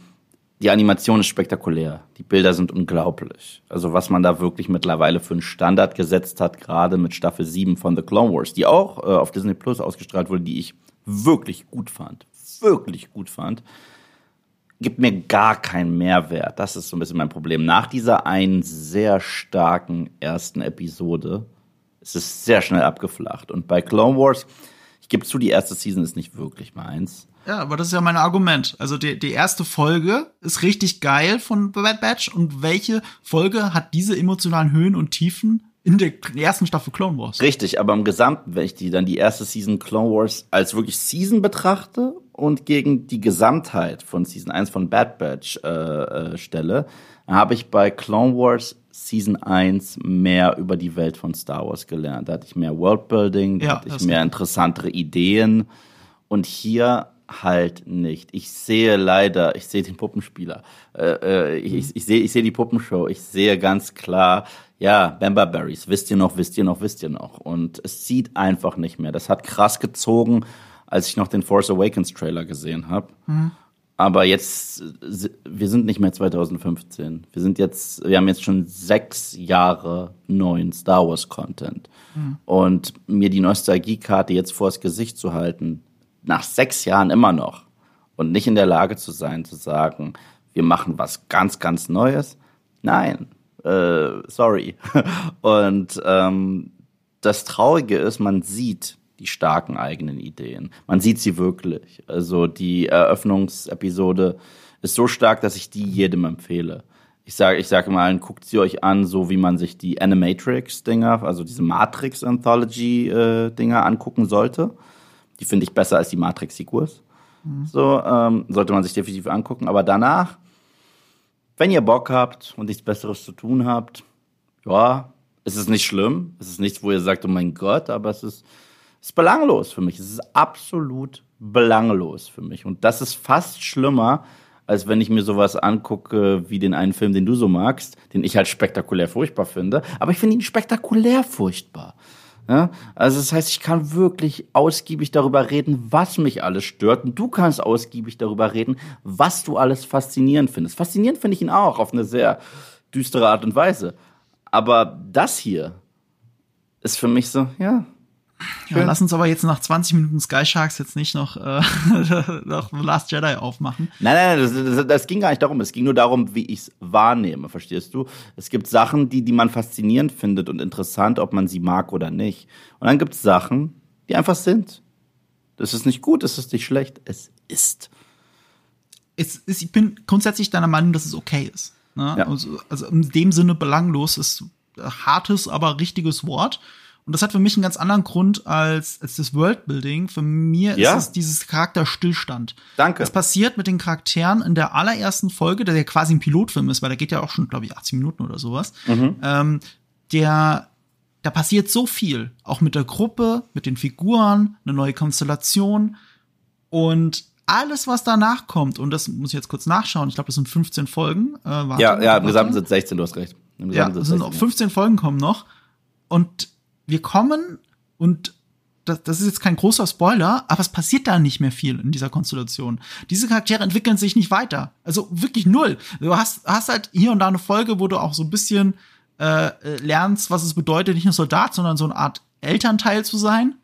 die Animation ist spektakulär. Die Bilder sind unglaublich. Also was man da wirklich mittlerweile für einen Standard gesetzt hat, gerade mit Staffel 7 von The Clone Wars, die auch äh, auf Disney Plus ausgestrahlt wurde, die ich wirklich gut fand. Wirklich gut fand gibt mir gar keinen Mehrwert. Das ist so ein bisschen mein Problem. Nach dieser einen sehr starken ersten Episode ist es sehr schnell abgeflacht. Und bei Clone Wars, ich gebe zu, die erste Season ist nicht wirklich meins. Ja, aber das ist ja mein Argument. Also die, die erste Folge ist richtig geil von Bad Batch. Und welche Folge hat diese emotionalen Höhen und Tiefen in der ersten Staffel Clone Wars? Richtig, aber im Gesamten, wenn ich die dann die erste Season Clone Wars als wirklich Season betrachte und gegen die Gesamtheit von Season 1 von Bad Batch äh, äh, stelle, habe ich bei Clone Wars Season 1 mehr über die Welt von Star Wars gelernt. Da hatte ich mehr Worldbuilding, da ja, hatte ich mehr interessantere Ideen. Und hier halt nicht. Ich sehe leider, ich sehe den Puppenspieler, äh, äh, ich, ich, ich, sehe, ich sehe die Puppenshow, ich sehe ganz klar, ja, Bamba Berries, wisst ihr noch, wisst ihr noch, wisst ihr noch. Und es sieht einfach nicht mehr. Das hat krass gezogen als ich noch den Force Awakens Trailer gesehen habe. Mhm. Aber jetzt, wir sind nicht mehr 2015. Wir sind jetzt, wir haben jetzt schon sechs Jahre neuen Star Wars Content. Mhm. Und mir die Nostalgiekarte jetzt vors Gesicht zu halten, nach sechs Jahren immer noch und nicht in der Lage zu sein, zu sagen, wir machen was ganz, ganz Neues. Nein, äh, sorry. und ähm, das Traurige ist, man sieht, die starken eigenen Ideen. Man sieht sie wirklich. Also die Eröffnungsepisode ist so stark, dass ich die jedem empfehle. Ich sage ich sage mal, guckt sie euch an, so wie man sich die Animatrix-Dinger, also diese Matrix-Anthology-Dinger angucken sollte. Die finde ich besser als die Matrix-Sequels. Mhm. So ähm, sollte man sich definitiv angucken. Aber danach, wenn ihr Bock habt und nichts Besseres zu tun habt, ja, es ist nicht schlimm. Es ist nichts, wo ihr sagt, oh mein Gott, aber es ist ist belanglos für mich. Es ist absolut belanglos für mich. Und das ist fast schlimmer, als wenn ich mir sowas angucke wie den einen Film, den du so magst, den ich halt spektakulär furchtbar finde. Aber ich finde ihn spektakulär furchtbar. Ja? Also das heißt, ich kann wirklich ausgiebig darüber reden, was mich alles stört. Und du kannst ausgiebig darüber reden, was du alles faszinierend findest. Faszinierend finde ich ihn auch auf eine sehr düstere Art und Weise. Aber das hier ist für mich so, ja, ja, lass uns aber jetzt nach 20 Minuten Sky Sharks jetzt nicht noch, äh, noch Last Jedi aufmachen. Nein, nein, das, das, das, ging gar nicht darum. Es ging nur darum, wie ich es wahrnehme, verstehst du? Es gibt Sachen, die, die man faszinierend findet und interessant, ob man sie mag oder nicht. Und dann gibt es Sachen, die einfach sind. Das ist nicht gut, das ist nicht schlecht, es ist. Es ist ich bin grundsätzlich deiner Meinung, dass es okay ist. Ne? Ja. Also, also in dem Sinne belanglos ist hartes, aber richtiges Wort. Und das hat für mich einen ganz anderen Grund als, als das Worldbuilding. Für mir ja. ist es dieses Charakterstillstand. Danke. Es passiert mit den Charakteren in der allerersten Folge, der ja quasi ein Pilotfilm ist, weil der geht ja auch schon, glaube ich, 80 Minuten oder sowas. Mhm. Ähm, der, da passiert so viel. Auch mit der Gruppe, mit den Figuren, eine neue Konstellation. Und alles, was danach kommt, und das muss ich jetzt kurz nachschauen, ich glaube, das sind 15 Folgen. Äh, warte, ja, ja, im Gesamten sind 16, du hast recht. Im ja, es sind 15 Folgen kommen noch. Und wir kommen und das, das ist jetzt kein großer Spoiler, aber es passiert da nicht mehr viel in dieser Konstellation. Diese Charaktere entwickeln sich nicht weiter. Also wirklich null. Du hast, hast halt hier und da eine Folge, wo du auch so ein bisschen äh, lernst, was es bedeutet, nicht nur Soldat, sondern so eine Art Elternteil zu sein.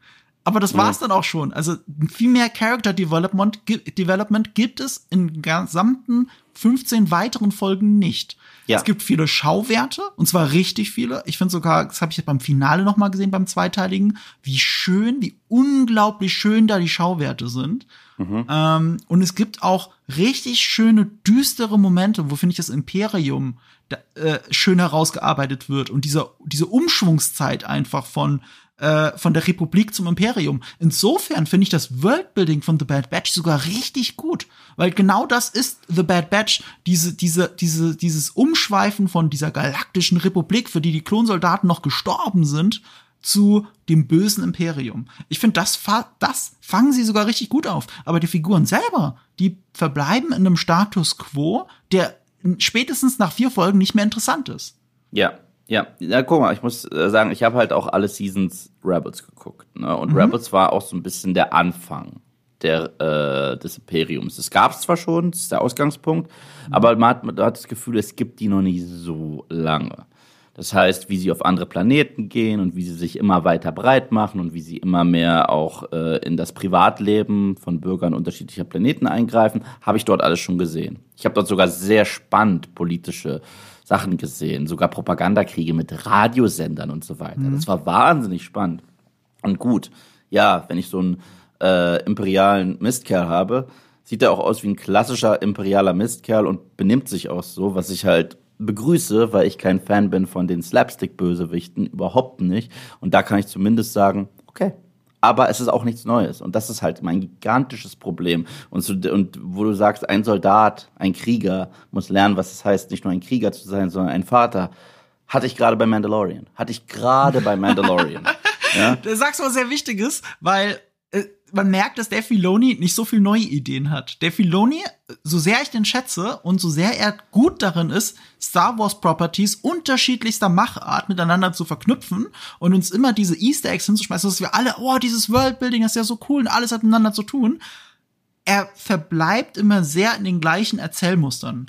Aber das war's ja. dann auch schon. Also viel mehr Character Development, Development gibt es in gesamten 15 weiteren Folgen nicht. Ja. Es gibt viele Schauwerte, und zwar richtig viele. Ich finde sogar, das habe ich beim Finale noch mal gesehen, beim zweiteiligen, wie schön, wie unglaublich schön da die Schauwerte sind. Mhm. Ähm, und es gibt auch richtig schöne, düstere Momente, wo finde ich das Imperium da, äh, schön herausgearbeitet wird und diese, diese Umschwungszeit einfach von äh, von der Republik zum Imperium. Insofern finde ich das Worldbuilding von The Bad Batch sogar richtig gut, weil genau das ist The Bad Batch, diese, diese, diese, dieses Umschweifen von dieser galaktischen Republik, für die die Klonsoldaten noch gestorben sind, zu dem bösen Imperium. Ich finde, das, das fangen sie sogar richtig gut auf. Aber die Figuren selber, die verbleiben in einem Status quo, der spätestens nach vier Folgen nicht mehr interessant ist. Ja, ja, ja, guck mal, ich muss äh, sagen, ich habe halt auch alle Seasons Rebels geguckt. Ne? Und mhm. Rebels war auch so ein bisschen der Anfang der, äh, des Imperiums. Es gab es zwar schon, das ist der Ausgangspunkt, mhm. aber man hat, man hat das Gefühl, es gibt die noch nicht so lange. Das heißt, wie sie auf andere Planeten gehen und wie sie sich immer weiter breit machen und wie sie immer mehr auch äh, in das Privatleben von Bürgern unterschiedlicher Planeten eingreifen, habe ich dort alles schon gesehen. Ich habe dort sogar sehr spannend politische Sachen gesehen, sogar Propagandakriege mit Radiosendern und so weiter. Mhm. Das war wahnsinnig spannend. Und gut, ja, wenn ich so einen äh, imperialen Mistkerl habe, sieht er auch aus wie ein klassischer imperialer Mistkerl und benimmt sich auch so, was ich halt begrüße, weil ich kein Fan bin von den Slapstick-Bösewichten, überhaupt nicht. Und da kann ich zumindest sagen, okay, aber es ist auch nichts Neues. Und das ist halt mein gigantisches Problem. Und, so, und wo du sagst, ein Soldat, ein Krieger muss lernen, was es heißt, nicht nur ein Krieger zu sein, sondern ein Vater, hatte ich gerade bei Mandalorian. Hatte ich gerade bei Mandalorian. ja? Du sagst was sehr Wichtiges, weil man merkt, dass Dave Filoni nicht so viel neue Ideen hat. Dave Filoni, so sehr ich den schätze und so sehr er gut darin ist, Star Wars Properties unterschiedlichster Machart miteinander zu verknüpfen und uns immer diese Easter Eggs hinzuschmeißen, dass wir alle, oh, dieses Worldbuilding ist ja so cool und alles hat miteinander zu tun. Er verbleibt immer sehr in den gleichen Erzählmustern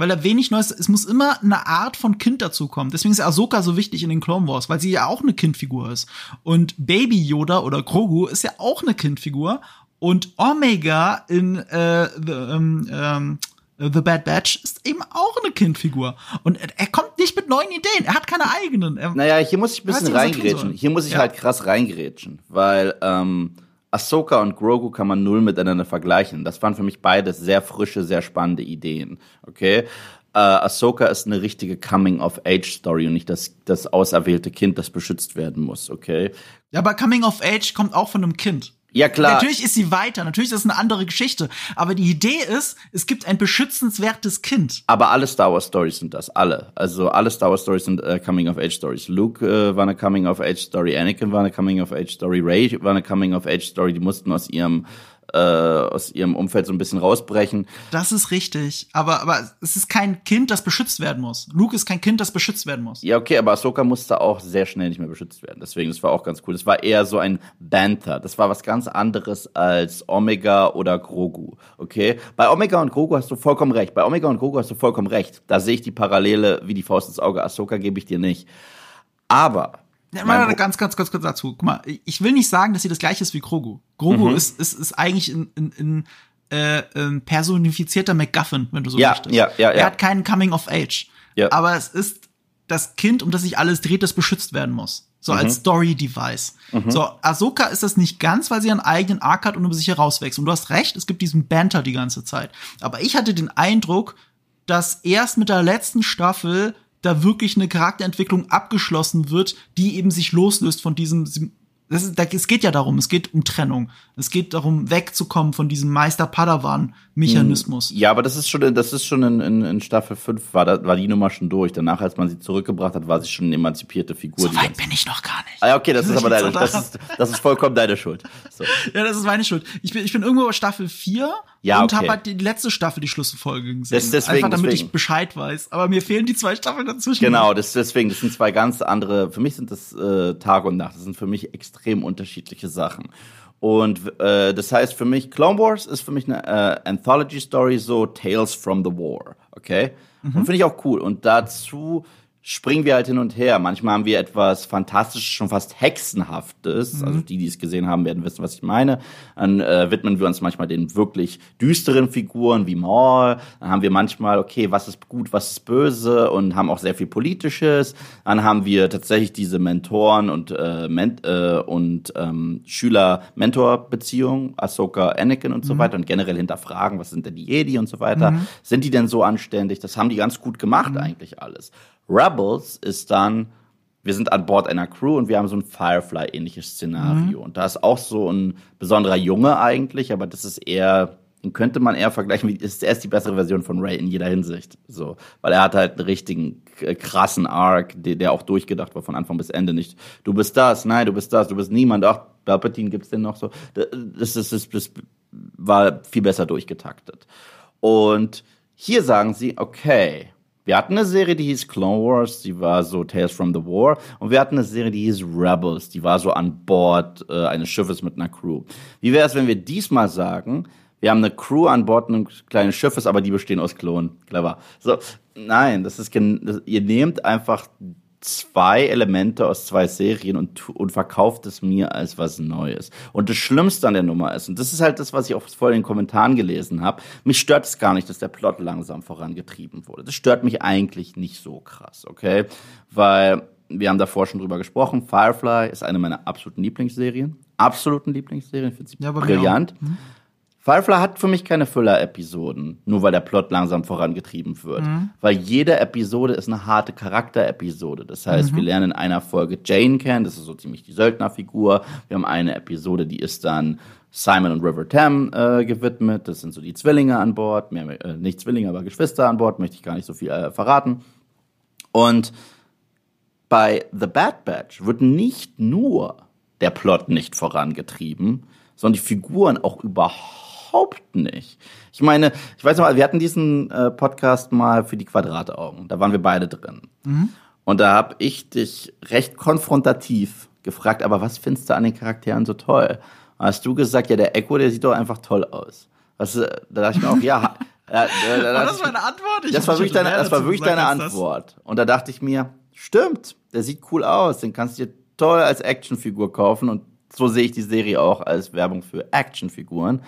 weil er wenig Neues, es muss immer eine Art von Kind dazukommen. Deswegen ist Ahsoka so wichtig in den Clone Wars, weil sie ja auch eine Kindfigur ist. Und Baby Yoda oder Grogu ist ja auch eine Kindfigur. Und Omega in äh, the, ähm, ähm, The Bad Batch ist eben auch eine Kindfigur. Und er, er, kommt nicht mit neuen Ideen. Er hat keine eigenen. Er, naja, hier muss ich ein bisschen reingrätschen. Hier muss ich ja. halt krass reingrätschen. Weil, ähm, Ahsoka und Grogu kann man null miteinander vergleichen. Das waren für mich beide sehr frische, sehr spannende Ideen. Okay? Uh, Ahsoka ist eine richtige Coming-of-Age-Story und nicht das, das auserwählte Kind, das beschützt werden muss, okay? Ja, aber Coming-of-Age kommt auch von einem Kind. Ja, klar. Natürlich ist sie weiter, natürlich ist es eine andere Geschichte. Aber die Idee ist, es gibt ein beschützenswertes Kind. Aber alle Star Wars Stories sind das, alle. Also alle Star Wars Stories sind äh, Coming-of-Age-Stories. Luke äh, war eine Coming-of-Age-Story, Anakin war eine Coming-of-Age-Story, Ray war eine Coming-of-Age-Story. Die mussten aus ihrem äh, aus ihrem Umfeld so ein bisschen rausbrechen. Das ist richtig, aber aber es ist kein Kind, das beschützt werden muss. Luke ist kein Kind, das beschützt werden muss. Ja, okay, aber Ahsoka musste auch sehr schnell nicht mehr beschützt werden. Deswegen, das war auch ganz cool. Das war eher so ein Banther. Das war was ganz anderes als Omega oder Grogu. Okay? Bei Omega und Grogu hast du vollkommen recht. Bei Omega und Grogu hast du vollkommen recht. Da sehe ich die Parallele wie die Faust ins Auge. Ahsoka gebe ich dir nicht. Aber ja, mal ganz, ganz, ganz kurz dazu. Guck mal, ich will nicht sagen, dass sie das gleiche ist wie Grogu. Grogu mhm. ist, ist, ist eigentlich in, in, in äh, ähm, personifizierter MacGuffin, wenn du so ja, möchtest. Ja, ja, ja. Er hat keinen Coming of Age. Ja. Aber es ist das Kind, um das sich alles dreht, das beschützt werden muss. So mhm. als Story-Device. Mhm. So, Ahsoka ist das nicht ganz, weil sie einen eigenen Arc hat und über sich herauswächst. Und du hast recht, es gibt diesen Banter die ganze Zeit. Aber ich hatte den Eindruck, dass erst mit der letzten Staffel da wirklich eine Charakterentwicklung abgeschlossen wird, die eben sich loslöst von diesem das ist, es geht ja darum, es geht um Trennung. Es geht darum, wegzukommen von diesem Meister-Padawan-Mechanismus. Ja, aber das ist schon, das ist schon in, in, in Staffel 5 war, da, war die Nummer schon durch. Danach, als man sie zurückgebracht hat, war sie schon eine emanzipierte Figur. So weit bin ich noch gar nicht. Ah, okay, das ist aber deine, das ist, das ist vollkommen deine Schuld. So. Ja, das ist meine Schuld. Ich bin, ich bin irgendwo Staffel 4 ja, und okay. habe halt die letzte Staffel die Schlüsselfolge gesehen. Das, deswegen, Einfach damit deswegen. ich Bescheid weiß. Aber mir fehlen die zwei Staffeln dazwischen. Genau, das, deswegen, das sind zwei ganz andere, für mich sind das äh, Tag und Nacht. Das sind für mich extrem unterschiedliche Sachen. Und äh, das heißt für mich, Clone Wars ist für mich eine äh, Anthology-Story, so Tales from the War, okay? Mhm. Und finde ich auch cool. Und dazu springen wir halt hin und her. Manchmal haben wir etwas Fantastisches, schon fast Hexenhaftes. Mhm. Also die, die es gesehen haben, werden wissen, was ich meine. Dann äh, widmen wir uns manchmal den wirklich düsteren Figuren wie Maul. Dann haben wir manchmal, okay, was ist gut, was ist böse und haben auch sehr viel Politisches. Dann haben wir tatsächlich diese Mentoren und, äh, Ment äh, und ähm, Schüler-Mentor-Beziehung, Ahsoka, Anakin und so Mhm. weiter und generell hinterfragen, was sind denn die Jedi und so weiter. Mhm. Sind die denn so anständig? Das haben die ganz gut gemacht eigentlich alles. Rebels ist dann, wir sind an Bord einer Crew und wir haben so ein Firefly-ähnliches Szenario. Mhm. Und da ist auch so ein besonderer Junge eigentlich, aber das ist eher, könnte man eher vergleichen, wie ist er ist die bessere Version von Ray in jeder Hinsicht. So, weil er hat halt einen richtigen k- krassen Arc, der, der auch durchgedacht war von Anfang bis Ende. Nicht, du bist das, nein, du bist das, du bist niemand. Ach, Palpatine gibt's denn noch so? Das, das, das, das war viel besser durchgetaktet. Und hier sagen sie, okay, wir hatten eine Serie, die hieß Clone Wars, die war so Tales from the War. Und wir hatten eine Serie, die hieß Rebels, die war so an Bord äh, eines Schiffes mit einer Crew. Wie wäre es, wenn wir diesmal sagen, wir haben eine Crew an Bord eines kleinen Schiffes, aber die bestehen aus Klonen. Clever. So, nein, das ist, ihr nehmt einfach zwei Elemente aus zwei Serien und, und verkauft es mir als was Neues. Und das Schlimmste an der Nummer ist, und das ist halt das, was ich auch vorhin in den Kommentaren gelesen habe, mich stört es gar nicht, dass der Plot langsam vorangetrieben wurde. Das stört mich eigentlich nicht so krass, okay? Weil wir haben davor schon drüber gesprochen, Firefly ist eine meiner absoluten Lieblingsserien. Absoluten Lieblingsserien, ich finde sie Ja, brillant. Firefly hat für mich keine Füller-Episoden, nur weil der Plot langsam vorangetrieben wird. Weil jede Episode ist eine harte Charakterepisode. Das heißt, wir lernen in einer Folge Jane kennen, das ist so ziemlich die Söldnerfigur. Wir haben eine Episode, die ist dann Simon und River Tam äh, gewidmet. Das sind so die Zwillinge an Bord. Mehr, äh, nicht Zwillinge, aber Geschwister an Bord, möchte ich gar nicht so viel äh, verraten. Und bei The Bad Batch wird nicht nur der Plot nicht vorangetrieben, sondern die Figuren auch überhaupt nicht. Ich meine, ich weiß noch wir hatten diesen äh, Podcast mal für die Quadrataugen. Da waren wir beide drin. Und da habe ich dich recht konfrontativ gefragt, aber was findest du an den Charakteren so toll? Da hast du gesagt, ja, der Echo, der sieht doch einfach toll aus. Was, äh, da dachte ich mir auch, ja, ja, da, da War das meine Antwort? Ich das war ich wirklich deine, das war wirklich deine. Antwort. Und da dachte ich mir, stimmt, der sieht cool aus, den kannst du dir toll als Actionfigur kaufen und so sehe ich die Serie auch als Werbung für Actionfiguren.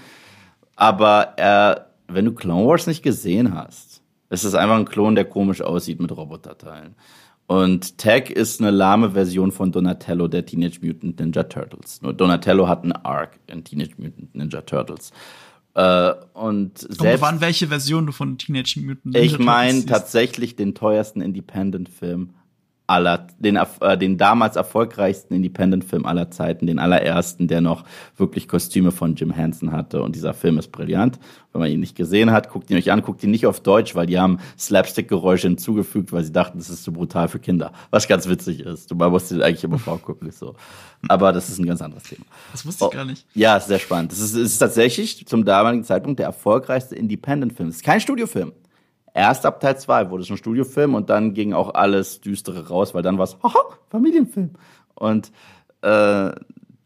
Aber äh, wenn du Clone Wars nicht gesehen hast, ist es einfach ein Klon, der komisch aussieht mit Roboterteilen. Und Tag ist eine lahme Version von Donatello der Teenage Mutant Ninja Turtles. Nur Donatello hat einen Arc in Teenage Mutant Ninja Turtles. Äh, und selbst an, welche Version du von Teenage Mutant Ninja ich Turtles meine siehst. tatsächlich den teuersten Independent-Film aller, den, äh, den damals erfolgreichsten Independent-Film aller Zeiten, den allerersten, der noch wirklich Kostüme von Jim Henson hatte. Und dieser Film ist brillant. Wenn man ihn nicht gesehen hat, guckt ihn euch an, guckt ihn nicht auf Deutsch, weil die haben Slapstick-Geräusche hinzugefügt, weil sie dachten, das ist zu brutal für Kinder. Was ganz witzig ist. Du musst ihn eigentlich immer vorgucken, so. Aber das ist ein ganz anderes Thema. Das wusste ich oh, gar nicht. Ja, ist sehr spannend. Das ist, ist tatsächlich zum damaligen Zeitpunkt der erfolgreichste Independent-Film. Es ist kein Studiofilm. Erst ab Teil 2 wurde es ein Studiofilm und dann ging auch alles Düstere raus, weil dann war es, haha, Familienfilm. Und äh,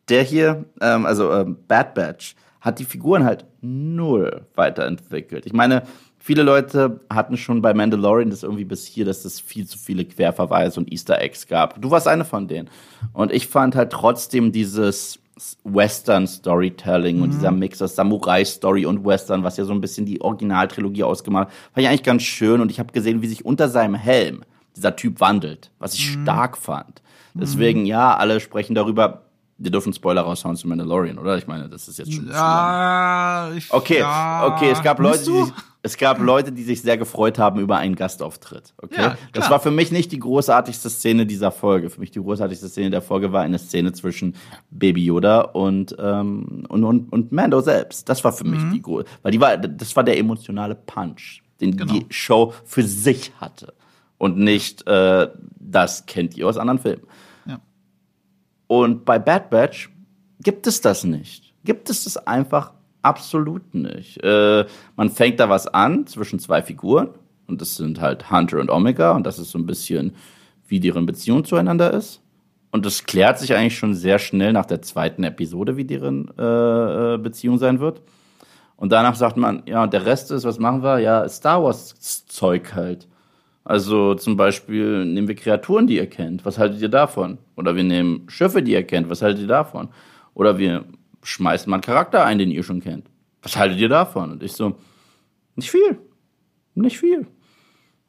der hier, ähm, also äh, Bad Batch, hat die Figuren halt null weiterentwickelt. Ich meine, viele Leute hatten schon bei Mandalorian das irgendwie bis hier, dass es viel zu viele Querverweise und Easter Eggs gab. Du warst eine von denen. Und ich fand halt trotzdem dieses Western Storytelling mhm. und dieser Mix aus Samurai Story und Western, was ja so ein bisschen die Originaltrilogie ausgemacht, fand ich eigentlich ganz schön und ich habe gesehen, wie sich unter seinem Helm dieser Typ wandelt, was ich mhm. stark fand. Deswegen mhm. ja, alle sprechen darüber. Wir dürfen Spoiler raushauen zu Mandalorian, oder? Ich meine, das ist jetzt schon. Ja, ich, okay, ja. okay, es gab Leute, die, es gab Leute, die sich sehr gefreut haben über einen Gastauftritt. Okay, ja, das war für mich nicht die großartigste Szene dieser Folge. Für mich die großartigste Szene der Folge war eine Szene zwischen Baby Yoda und ähm, und, und, und Mando selbst. Das war für mich mhm. die große, weil die war, das war der emotionale Punch, den genau. die Show für sich hatte und nicht äh, das kennt ihr aus anderen Filmen. Und bei Bad Batch gibt es das nicht. Gibt es das einfach Absolut nicht. Äh, man fängt da was an zwischen zwei Figuren und das sind halt Hunter und Omega und das ist so ein bisschen, wie deren Beziehung zueinander ist. Und das klärt sich eigentlich schon sehr schnell nach der zweiten Episode, wie deren äh, äh Beziehung sein wird. Und danach sagt man, ja, der Rest ist, was machen wir? Ja, Star Wars Zeug halt. Also zum Beispiel nehmen wir Kreaturen, die ihr kennt. Was haltet ihr davon? Oder wir nehmen Schiffe, die ihr kennt. Was haltet ihr davon? Oder wir schmeißt mal einen Charakter ein, den ihr schon kennt. Was haltet ihr davon? Und ich so, nicht viel. Nicht viel.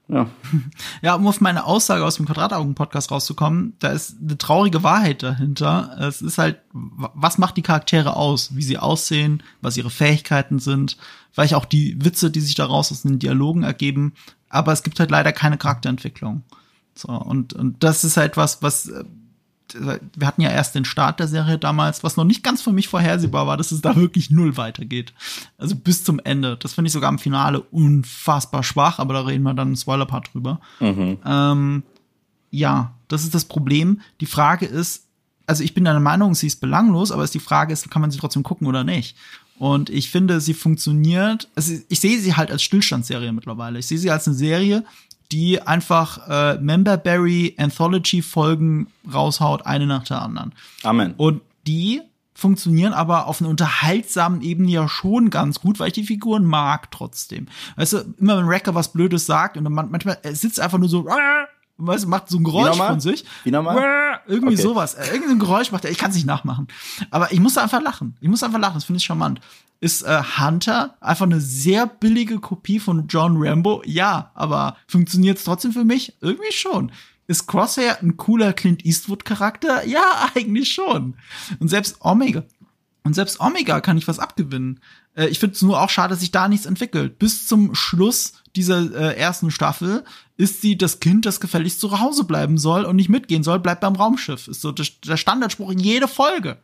Ja. ja, um auf meine Aussage aus dem Quadrataugen-Podcast rauszukommen, da ist eine traurige Wahrheit dahinter. Es ist halt, was macht die Charaktere aus? Wie sie aussehen, was ihre Fähigkeiten sind, vielleicht auch die Witze, die sich daraus aus den Dialogen ergeben. Aber es gibt halt leider keine Charakterentwicklung. So, und, und das ist halt was, was wir hatten ja erst den Start der Serie damals, was noch nicht ganz für mich vorhersehbar war, dass es da wirklich null weitergeht. Also bis zum Ende. Das finde ich sogar im Finale unfassbar schwach, aber da reden wir dann im Spoiler-Part drüber. Mhm. Ähm, ja, das ist das Problem. Die Frage ist, also ich bin der Meinung, sie ist belanglos, aber ist die Frage ist, kann man sie trotzdem gucken oder nicht? Und ich finde, sie funktioniert. Also ich sehe sie halt als Stillstandsserie mittlerweile. Ich sehe sie als eine Serie, die einfach äh, Memberberry Anthology Folgen raushaut, eine nach der anderen. Amen. Und die funktionieren aber auf einer unterhaltsamen Ebene ja schon ganz gut, weil ich die Figuren mag trotzdem. Weißt du, immer wenn Wrecker was Blödes sagt und dann manchmal er sitzt einfach nur so weißt du, macht so ein Geräusch von sich. Wie nochmal? Irgendwie okay. sowas. Irgendein Geräusch macht er. Ich kann es nicht nachmachen. Aber ich muss einfach lachen. Ich muss einfach lachen. Das finde ich charmant. Ist äh, Hunter einfach eine sehr billige Kopie von John Rambo? Ja, aber funktioniert es trotzdem für mich? Irgendwie schon. Ist Crosshair ein cooler Clint Eastwood-Charakter? Ja, eigentlich schon. Und selbst Omega. Und selbst Omega kann ich was abgewinnen. Äh, ich finde es nur auch schade, dass sich da nichts entwickelt. Bis zum Schluss dieser äh, ersten Staffel ist sie das Kind, das gefälligst zu Hause bleiben soll und nicht mitgehen soll, bleibt beim Raumschiff. Ist so der Standardspruch in jede Folge.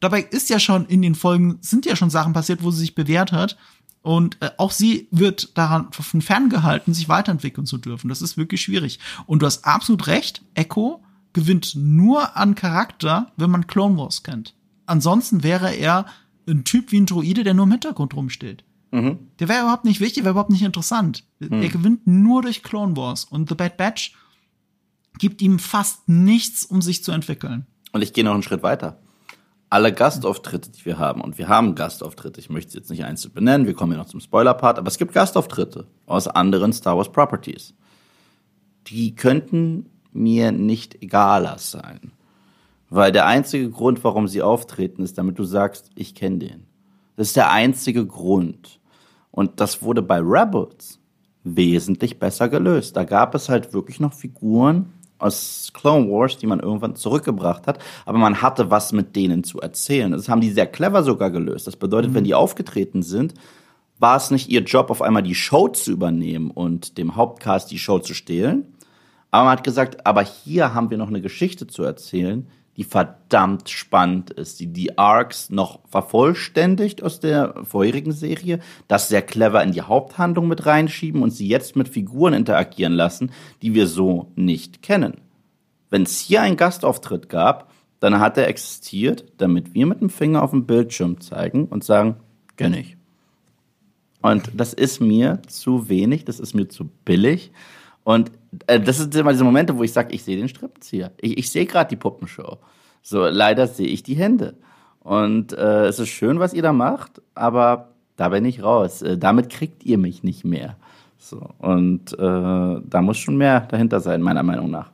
Dabei ist ja schon in den Folgen, sind ja schon Sachen passiert, wo sie sich bewährt hat. Und äh, auch sie wird daran von ferngehalten, sich weiterentwickeln zu dürfen. Das ist wirklich schwierig. Und du hast absolut recht, Echo gewinnt nur an Charakter, wenn man Clone Wars kennt. Ansonsten wäre er ein Typ wie ein Droide, der nur im Hintergrund rumsteht. Mhm. Der wäre überhaupt nicht wichtig, wäre überhaupt nicht interessant. Mhm. Er gewinnt nur durch Clone Wars. Und The Bad Batch gibt ihm fast nichts, um sich zu entwickeln. Und ich gehe noch einen Schritt weiter alle Gastauftritte, die wir haben, und wir haben Gastauftritte, ich möchte es jetzt nicht einzeln benennen, wir kommen ja noch zum Spoiler-Part, aber es gibt Gastauftritte aus anderen Star Wars Properties. Die könnten mir nicht egaler sein. Weil der einzige Grund, warum sie auftreten, ist, damit du sagst, ich kenne den. Das ist der einzige Grund. Und das wurde bei Rebels wesentlich besser gelöst. Da gab es halt wirklich noch Figuren, aus Clone Wars, die man irgendwann zurückgebracht hat, aber man hatte was mit denen zu erzählen. Das haben die sehr clever sogar gelöst. Das bedeutet, mhm. wenn die aufgetreten sind, war es nicht ihr Job, auf einmal die Show zu übernehmen und dem Hauptcast die Show zu stehlen, Aber man hat gesagt, aber hier haben wir noch eine Geschichte zu erzählen, die verdammt spannend ist, die die Arcs noch vervollständigt aus der vorherigen Serie, das sehr clever in die Haupthandlung mit reinschieben und sie jetzt mit Figuren interagieren lassen, die wir so nicht kennen. Wenn es hier einen Gastauftritt gab, dann hat er existiert, damit wir mit dem Finger auf dem Bildschirm zeigen und sagen, kenne ich. Und das ist mir zu wenig, das ist mir zu billig. Und äh, das sind immer diese Momente, wo ich sage, ich sehe den Strippenzieher. Ich, ich sehe gerade die Puppenshow. So, leider sehe ich die Hände. Und äh, es ist schön, was ihr da macht, aber da bin ich raus. Äh, damit kriegt ihr mich nicht mehr. So, und äh, da muss schon mehr dahinter sein, meiner Meinung nach.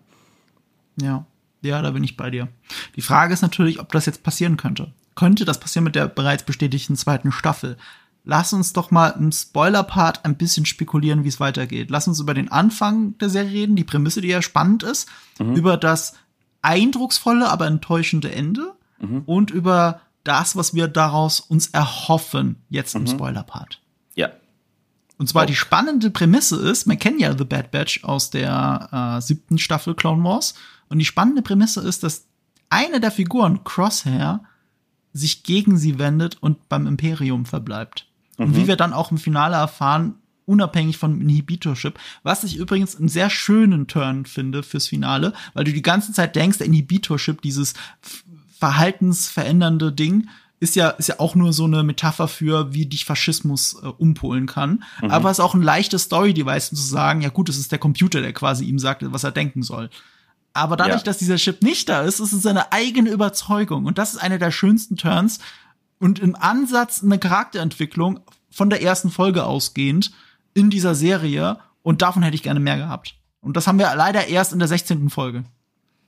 Ja, ja, da bin ich bei dir. Die Frage ist natürlich, ob das jetzt passieren könnte. Könnte das passieren mit der bereits bestätigten zweiten Staffel? Lass uns doch mal im Spoiler-Part ein bisschen spekulieren, wie es weitergeht. Lass uns über den Anfang der Serie reden, die Prämisse, die ja spannend ist, mhm. über das eindrucksvolle, aber enttäuschende Ende mhm. und über das, was wir daraus uns erhoffen, jetzt im mhm. Spoiler-Part. Ja. Und zwar oh. die spannende Prämisse ist, man kennt ja The Bad Batch aus der äh, siebten Staffel Clone Wars. Und die spannende Prämisse ist, dass eine der Figuren, Crosshair, sich gegen sie wendet und beim Imperium verbleibt. Mhm. Und wie wir dann auch im Finale erfahren, unabhängig vom Inhibitorship, was ich übrigens einen sehr schönen Turn finde fürs Finale, weil du die ganze Zeit denkst, der Inhibitorship, dieses verhaltensverändernde Ding, ist ja, ist ja auch nur so eine Metapher für, wie dich Faschismus äh, umpolen kann. Mhm. Aber es ist auch ein leichtes Story-Device, um zu sagen, ja gut, es ist der Computer, der quasi ihm sagt, was er denken soll. Aber dadurch, ja. dass dieser Chip nicht da ist, ist es seine eigene Überzeugung. Und das ist einer der schönsten Turns. Und im Ansatz eine Charakterentwicklung von der ersten Folge ausgehend in dieser Serie. Und davon hätte ich gerne mehr gehabt. Und das haben wir leider erst in der 16. Folge.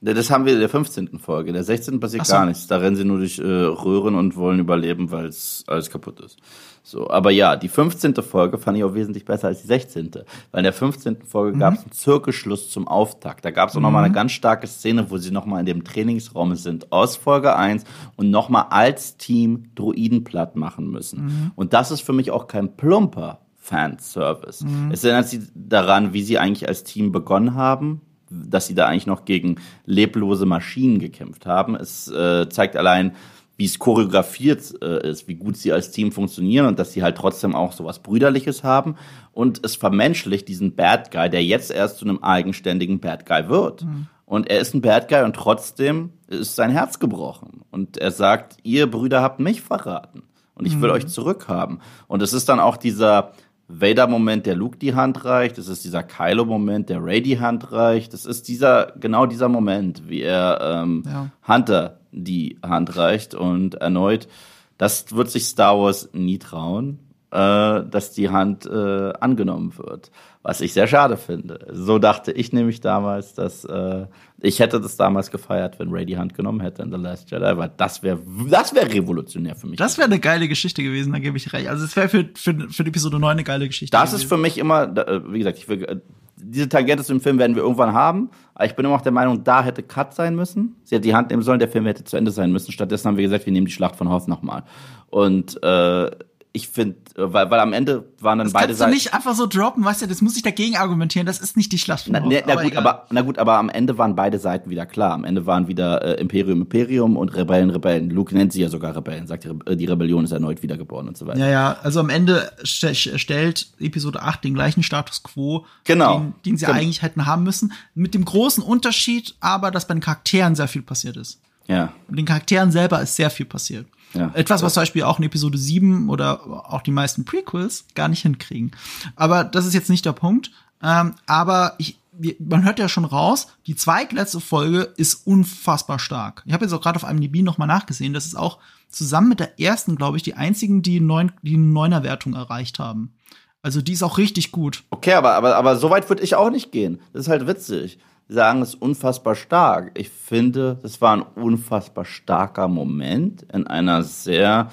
Das haben wir in der 15. Folge. In der 16. passiert so. gar nichts. Da rennen sie nur durch äh, Röhren und wollen überleben, weil es alles kaputt ist. So, aber ja, die 15. Folge fand ich auch wesentlich besser als die 16. Weil in der 15. Folge mhm. gab es einen Zirkelschluss zum Auftakt. Da gab es auch mhm. nochmal eine ganz starke Szene, wo sie nochmal in dem Trainingsraum sind aus Folge 1 und nochmal als Team Druiden platt machen müssen. Mhm. Und das ist für mich auch kein plumper Fanservice. Mhm. Es erinnert sie daran, wie sie eigentlich als Team begonnen haben, dass sie da eigentlich noch gegen leblose Maschinen gekämpft haben. Es äh, zeigt allein, wie es choreografiert äh, ist, wie gut sie als Team funktionieren und dass sie halt trotzdem auch so was Brüderliches haben. Und es vermenschlicht diesen Bad Guy, der jetzt erst zu einem eigenständigen Bad Guy wird. Mhm. Und er ist ein Bad Guy und trotzdem ist sein Herz gebrochen. Und er sagt, ihr Brüder habt mich verraten. Und ich will mhm. euch zurückhaben. Und es ist dann auch dieser, Vader-Moment, der Luke die Hand reicht. Es ist dieser Kylo-Moment, der Ray die Hand reicht. Es ist dieser, genau dieser Moment, wie er ähm, ja. Hunter die Hand reicht. Und erneut, das wird sich Star Wars nie trauen, äh, dass die Hand äh, angenommen wird. Was ich sehr schade finde. So dachte ich nämlich damals, dass äh, ich hätte das damals gefeiert, wenn Ray die Hand genommen hätte in The Last Jedi, weil das wäre das wäre revolutionär für mich. Das wäre eine geile Geschichte gewesen, da gebe ich recht. Also es wäre für, für, für die Episode 9 eine geile Geschichte. Das gewesen. ist für mich immer, wie gesagt, ich will, äh, diese Tangente zum Film werden wir irgendwann haben. Aber ich bin immer noch der Meinung, da hätte Cut sein müssen. Sie hätte die Hand nehmen sollen, der Film hätte zu Ende sein müssen. Stattdessen haben wir gesagt, wir nehmen die Schlacht von Haus nochmal. Und äh, ich finde, weil, weil am Ende waren dann das beide kannst Seiten. du nicht einfach so droppen, weißt du, das muss ich dagegen argumentieren, das ist nicht die Schlacht. Na, na, na aber gut, aber, na gut, aber am Ende waren beide Seiten wieder klar. Am Ende waren wieder äh, Imperium, Imperium und Rebellen, Rebellen. Luke nennt sie ja sogar Rebellen, sagt, die, die Rebellion ist erneut wiedergeboren und so weiter. Ja, ja, also am Ende st stellt Episode 8 den gleichen Status quo, genau. den, den sie genau. eigentlich hätten haben müssen. Mit dem großen Unterschied aber, dass bei den Charakteren sehr viel passiert ist. Ja. Mit den Charakteren selber ist sehr viel passiert. Ja, Etwas, was zum Beispiel auch in Episode 7 oder auch die meisten Prequels gar nicht hinkriegen. Aber das ist jetzt nicht der Punkt. Ähm, aber ich, man hört ja schon raus, die zweitletzte Folge ist unfassbar stark. Ich habe jetzt auch gerade auf einem DB nochmal nachgesehen. Das ist auch zusammen mit der ersten, glaube ich, die einzigen, die, neun, die Neuner-Wertung erreicht haben. Also die ist auch richtig gut. Okay, aber, aber, aber so weit würde ich auch nicht gehen. Das ist halt witzig sagen, es ist unfassbar stark. Ich finde, das war ein unfassbar starker Moment in einer sehr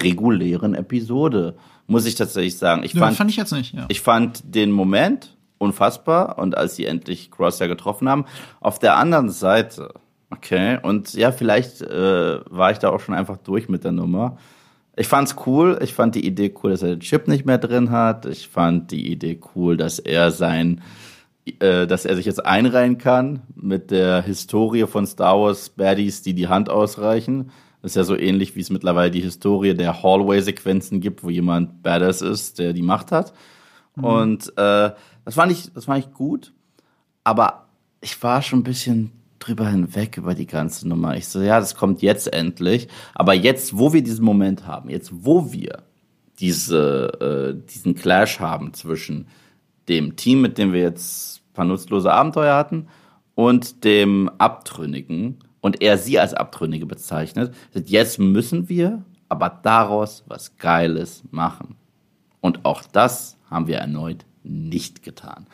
regulären Episode, muss ich tatsächlich sagen. Ich ja, fand, fand ich jetzt nicht, ja. Ich fand den Moment unfassbar und als sie endlich Crosshair getroffen haben, auf der anderen Seite, okay, und ja, vielleicht äh, war ich da auch schon einfach durch mit der Nummer. Ich fand's cool, ich fand die Idee cool, dass er den Chip nicht mehr drin hat. Ich fand die Idee cool, dass er sein äh, dass er sich jetzt einreihen kann mit der Historie von Star Wars Baddies, die die Hand ausreichen. Das ist ja so ähnlich, wie es mittlerweile die Historie der Hallway-Sequenzen gibt, wo jemand Badass ist, der die Macht hat. Mhm. Und äh, das fand ich, das fand ich gut. Aber ich war schon ein bisschen drüber hinweg über die ganze Nummer. Ich so, ja, das kommt jetzt endlich. Aber jetzt, wo wir diesen Moment haben, jetzt, wo wir diese, äh, diesen Clash haben zwischen dem Team, mit dem wir jetzt ein paar nutzlose Abenteuer hatten, und dem Abtrünnigen, und er sie als Abtrünnige bezeichnet, jetzt müssen wir aber daraus was Geiles machen. Und auch das haben wir erneut nicht getan.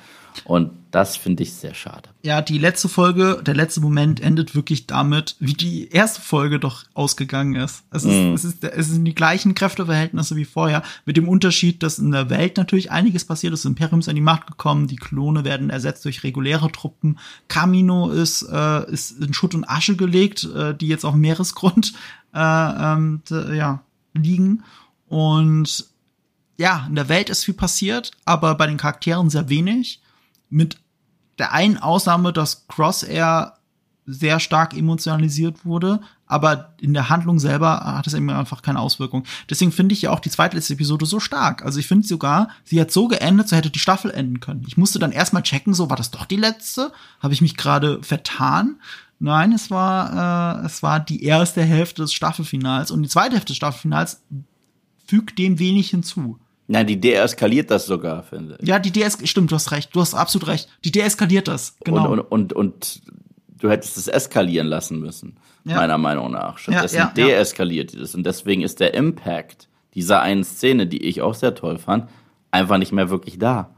Und das finde ich sehr schade. Ja, die letzte Folge, der letzte Moment endet wirklich damit, wie die erste Folge doch ausgegangen ist. Es, ist, mm. es, ist, es sind die gleichen Kräfteverhältnisse wie vorher, mit dem Unterschied, dass in der Welt natürlich einiges passiert ist. Das Imperium ist an die Macht gekommen, die Klone werden ersetzt durch reguläre Truppen. Camino ist, äh, ist in Schutt und Asche gelegt, äh, die jetzt auf Meeresgrund äh, ähm, ja, liegen. Und ja, in der Welt ist viel passiert, aber bei den Charakteren sehr wenig mit der einen Ausnahme, dass Crosshair sehr stark emotionalisiert wurde, aber in der Handlung selber hat es eben einfach keine Auswirkung. Deswegen finde ich ja auch die zweitletzte Episode so stark. Also ich finde sogar, sie hat so geendet, so hätte die Staffel enden können. Ich musste dann erstmal checken, so war das doch die letzte? Habe ich mich gerade vertan? Nein, es war äh, es war die erste Hälfte des Staffelfinals und die zweite Hälfte des Staffelfinals fügt dem wenig hinzu. Nein, die deeskaliert das sogar, finde ich. Ja, die deeskaliert, stimmt, du hast recht, du hast absolut recht. Die deeskaliert das, genau. Und, und, und, und du hättest es eskalieren lassen müssen, ja. meiner Meinung nach. Stattdessen ja, ja, deeskaliert es. Und deswegen ist der Impact dieser einen Szene, die ich auch sehr toll fand, einfach nicht mehr wirklich da.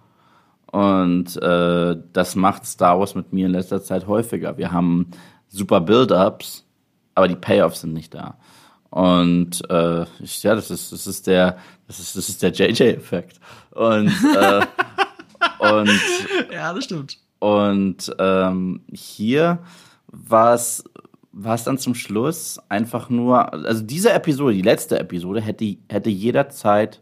Und äh, das macht Star Wars mit mir in letzter Zeit häufiger. Wir haben super Build-ups, aber die Payoffs sind nicht da. Und äh, ich, ja, das ist, das ist der, das ist, das ist der JJ-Effekt. Und, äh, und ja, das stimmt. Und ähm, hier war es war es dann zum Schluss einfach nur, also diese Episode, die letzte Episode, hätte, hätte jederzeit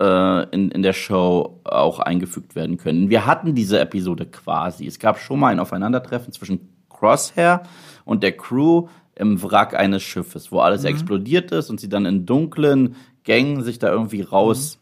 äh, in, in der Show auch eingefügt werden können. Wir hatten diese Episode quasi. Es gab schon mal ein Aufeinandertreffen zwischen Crosshair und der Crew im Wrack eines Schiffes, wo alles mhm. explodiert ist und sie dann in dunklen Gängen sich da irgendwie raus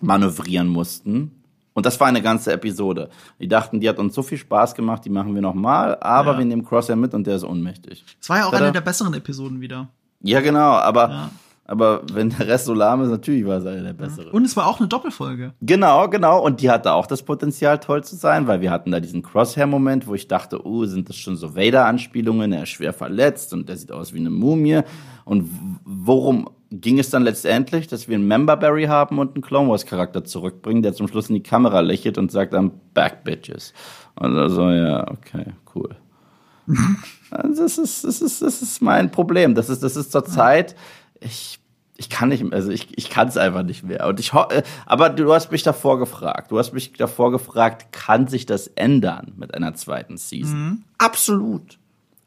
mhm. manövrieren mussten. Und das war eine ganze Episode. Die dachten, die hat uns so viel Spaß gemacht, die machen wir nochmal, aber ja. wir nehmen Crosshair mit und der ist ohnmächtig. Es war ja auch Tada. eine der besseren Episoden wieder. Ja, genau, aber ja. Aber wenn der Rest so lahm ist, natürlich war es einer der bessere. Und es war auch eine Doppelfolge. Genau, genau. Und die hatte auch das Potenzial, toll zu sein, weil wir hatten da diesen Crosshair-Moment, wo ich dachte, oh, sind das schon so Vader-Anspielungen? Er ist schwer verletzt und der sieht aus wie eine Mumie. Und worum ging es dann letztendlich, dass wir einen Memberberry haben und einen Clone Wars-Charakter zurückbringen, der zum Schluss in die Kamera lächelt und sagt dann Back Bitches. Und also, ja, okay, cool. das ist, das ist, das ist mein Problem. Das ist, das ist zur Zeit ich, ich kann nicht, also ich, ich kann es einfach nicht mehr. Und ich äh, aber du hast mich davor gefragt. Du hast mich davor gefragt, kann sich das ändern mit einer zweiten Season? Mhm. Absolut.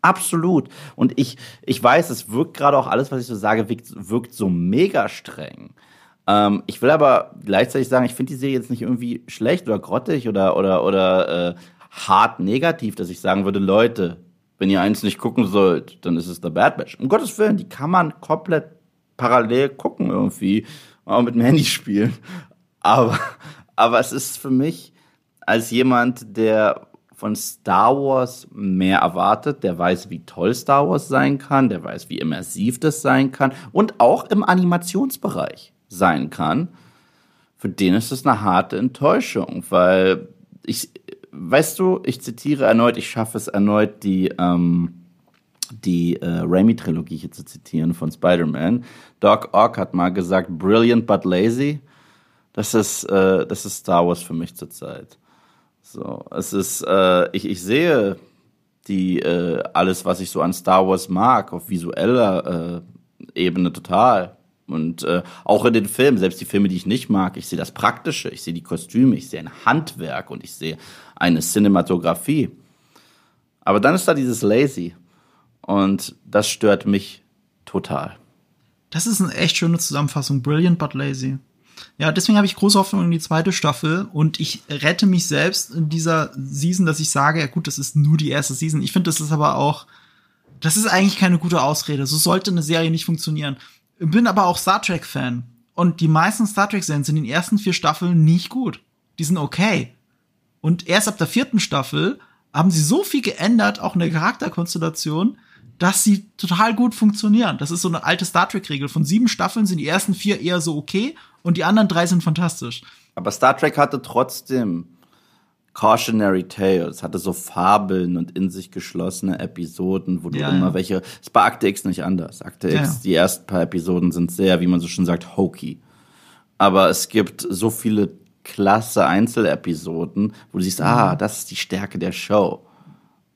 Absolut. Und ich, ich weiß, es wirkt gerade auch alles, was ich so sage, wirkt, wirkt so mega streng. Ähm, ich will aber gleichzeitig sagen, ich finde die Serie jetzt nicht irgendwie schlecht oder grottig oder, oder, oder äh, hart negativ, dass ich sagen würde, Leute, wenn ihr eins nicht gucken sollt, dann ist es The Bad Batch. Um Gottes Willen, die kann man komplett parallel gucken irgendwie, auch mit dem Handy spielen. Aber, aber es ist für mich als jemand, der von Star Wars mehr erwartet, der weiß, wie toll Star Wars sein kann, der weiß, wie immersiv das sein kann und auch im Animationsbereich sein kann. Für den ist es eine harte Enttäuschung, weil ich, weißt du, ich zitiere erneut, ich schaffe es erneut, die, ähm, die äh, Raimi-Trilogie hier zu zitieren von Spider-Man. Doc Ock hat mal gesagt, brilliant but lazy. Das ist, äh, das ist Star Wars für mich zurzeit. So, es ist, äh, ich, ich sehe die, äh, alles, was ich so an Star Wars mag, auf visueller äh, Ebene total. Und äh, auch in den Filmen, selbst die Filme, die ich nicht mag, ich sehe das Praktische, ich sehe die Kostüme, ich sehe ein Handwerk und ich sehe eine Cinematografie. Aber dann ist da dieses Lazy. Und das stört mich total. Das ist eine echt schöne Zusammenfassung. Brilliant but lazy. Ja, deswegen habe ich große Hoffnung in die zweite Staffel und ich rette mich selbst in dieser Season, dass ich sage, ja gut, das ist nur die erste Season. Ich finde, das ist aber auch, das ist eigentlich keine gute Ausrede. So sollte eine Serie nicht funktionieren. Bin aber auch Star Trek Fan und die meisten Star Trek Serien sind in den ersten vier Staffeln nicht gut. Die sind okay. Und erst ab der vierten Staffel haben sie so viel geändert, auch in der Charakterkonstellation, dass sie total gut funktionieren. Das ist so eine alte Star Trek-Regel. Von sieben Staffeln sind die ersten vier eher so okay und die anderen drei sind fantastisch. Aber Star Trek hatte trotzdem Cautionary Tales, hatte so Fabeln und in sich geschlossene Episoden, wo du Ja, immer ja. welche. Ist bei Akte X nicht anders. Akte Ja, X, die ersten paar Episoden sind sehr, wie man so schön sagt, hokey. Aber es gibt so viele klasse Einzelepisoden, wo du siehst, Mhm. ah, das ist die Stärke der Show.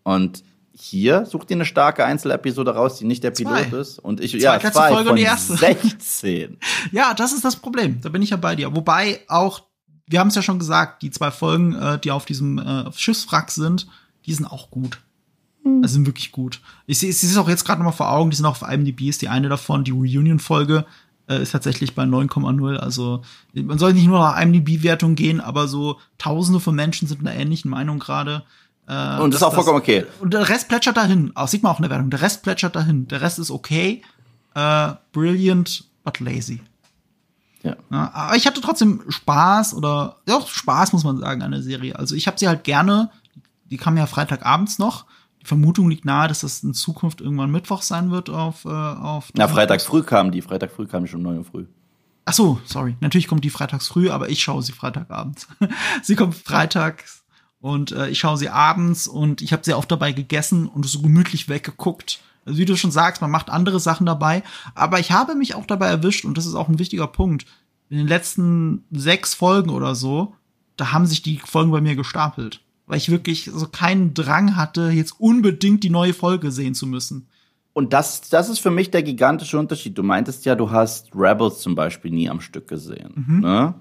Und hier such dir eine starke Einzelepisode raus, die nicht der Pilot Zwei. ist. Und ich, ja, letzte zwei Folge und von die erste. 16. Ja, das ist das Problem. Da bin ich ja bei dir. Wobei auch, wir haben es ja schon gesagt, die zwei Folgen, äh, die auf diesem äh, Schiffswrack sind, die sind auch gut. Also sind wirklich gut. Ich sehe ich sehe es auch jetzt gerade noch mal vor Augen, die sind auch auf IMDb, ist die eine davon, die Reunion-Folge äh, ist tatsächlich bei 9,0. Also man soll nicht nur nach IMDb-Wertung gehen, aber so tausende von Menschen sind in einer ähnlichen Meinung gerade. Äh, Und das ist auch vollkommen okay. Und der Rest plätschert dahin. Auch sieht man auch in der Wertung. Der Rest plätschert dahin. Der Rest ist okay. Äh, brilliant, but lazy. Ja. Ja, aber ich hatte trotzdem Spaß oder ja, auch Spaß, muss man sagen, an der Serie. Also ich habe sie halt gerne. Die kam ja Freitagabends noch. Die Vermutung liegt nahe, dass das in Zukunft irgendwann Mittwoch sein wird auf äh, auf. Na, Freitag früh kam die. Freitag früh kam die schon um 9 Uhr früh. Ach so, sorry. Natürlich kommt die freitags früh, aber ich schaue sie Freitagabends. sie kommt freitags und äh, ich schaue sie abends und ich habe sehr oft dabei gegessen und so gemütlich weggeguckt. Also wie du schon sagst, man macht andere Sachen dabei, aber ich habe mich auch dabei erwischt und das ist auch ein wichtiger Punkt. In den letzten sechs Folgen oder so, da haben sich die Folgen bei mir gestapelt, weil ich wirklich so keinen Drang hatte, jetzt unbedingt die neue Folge sehen zu müssen. Und das, das ist für mich der gigantische Unterschied. Du meintest ja, du hast Rebels zum Beispiel nie am Stück gesehen. Ne?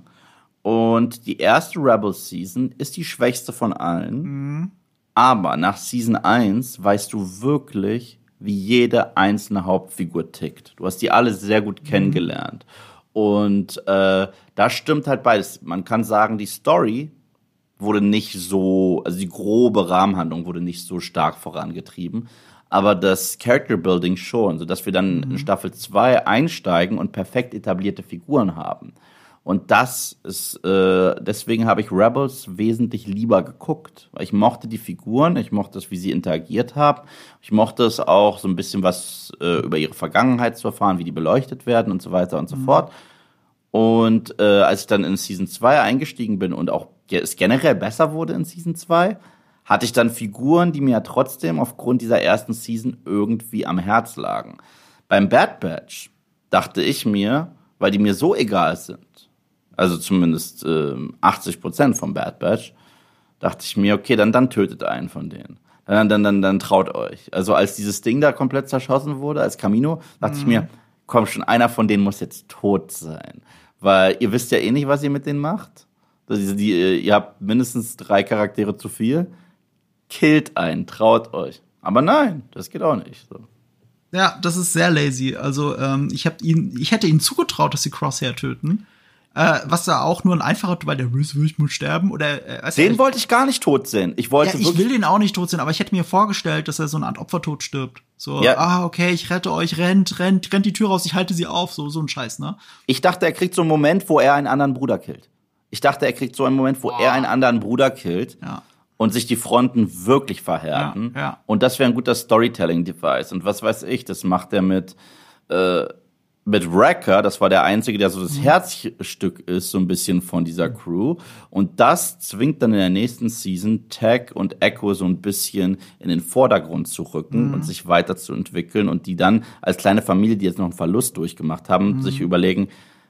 Und die erste Rebels-Season ist die schwächste von allen. Aber nach Season 1 weißt du wirklich, wie jede einzelne Hauptfigur tickt. Du hast die alle sehr gut kennengelernt. Und äh, da stimmt halt beides. Man kann sagen, die Story wurde nicht so, also die grobe Rahmenhandlung wurde nicht so stark vorangetrieben, aber das Character Building schon, sodass wir dann in Staffel 2 einsteigen und perfekt etablierte Figuren haben. Und das ist, äh, deswegen habe ich Rebels wesentlich lieber geguckt. Weil ich mochte die Figuren, ich mochte es, wie sie interagiert haben. Ich mochte es auch, so ein bisschen was äh, über ihre Vergangenheit zu erfahren, wie die beleuchtet werden und so weiter und so fort. Und äh, als ich dann in Season 2 eingestiegen bin und auch es generell besser wurde in Season 2, hatte ich dann Figuren, die mir ja trotzdem aufgrund dieser ersten Season irgendwie am Herz lagen. Beim Bad Batch dachte ich mir, weil die mir so egal sind, also zumindest ähm, 80% vom Bad Batch, dachte ich mir, okay, dann, dann tötet einen von denen. Dann, dann, dann, dann traut euch. Also als dieses Ding da komplett zerschossen wurde, als Camino, dachte ich mir, komm schon, einer von denen muss jetzt tot sein. Weil ihr wisst ja eh nicht, was ihr mit denen macht. Die, die, äh, ihr habt mindestens drei Charaktere zu viel. Killt einen, traut euch. Aber nein, das geht auch nicht. So. Ja, das ist sehr lazy. Also ähm, ich hab ihn, ich hätte ihnen zugetraut, dass sie Crosshair töten. Äh, was da auch nur ein einfacher, weil der Bruce Willis muss sterben oder äh, Den ich- wollte ich gar nicht tot sehen. Ich ja, wollte ich wirklich. will den auch nicht tot sehen, aber ich hätte mir vorgestellt, dass er so eine Art Opfertod stirbt. So, Ja. ah, okay, ich rette euch, rennt, rennt, rennt die Tür raus, ich halte sie auf, so, so ein Scheiß, ne? Ich dachte, er kriegt so einen Moment, wo er einen anderen Bruder killt. Ich dachte, er kriegt so einen Moment, wo er einen anderen Bruder killt Ja. und sich die Fronten wirklich verhärten. Ja, ja. Und das wäre ein guter Storytelling-Device. Und was weiß ich, das macht er mit, äh, mit Wrecker, das war der Einzige, der so das Mhm. Herzstück ist, so ein bisschen von dieser Crew. Und das zwingt dann in der nächsten Season Tag und Echo so ein bisschen in den Vordergrund zu rücken Mhm. und sich weiterzuentwickeln und die dann als kleine Familie, die jetzt noch einen Verlust durchgemacht haben, Mhm. sich überlegen,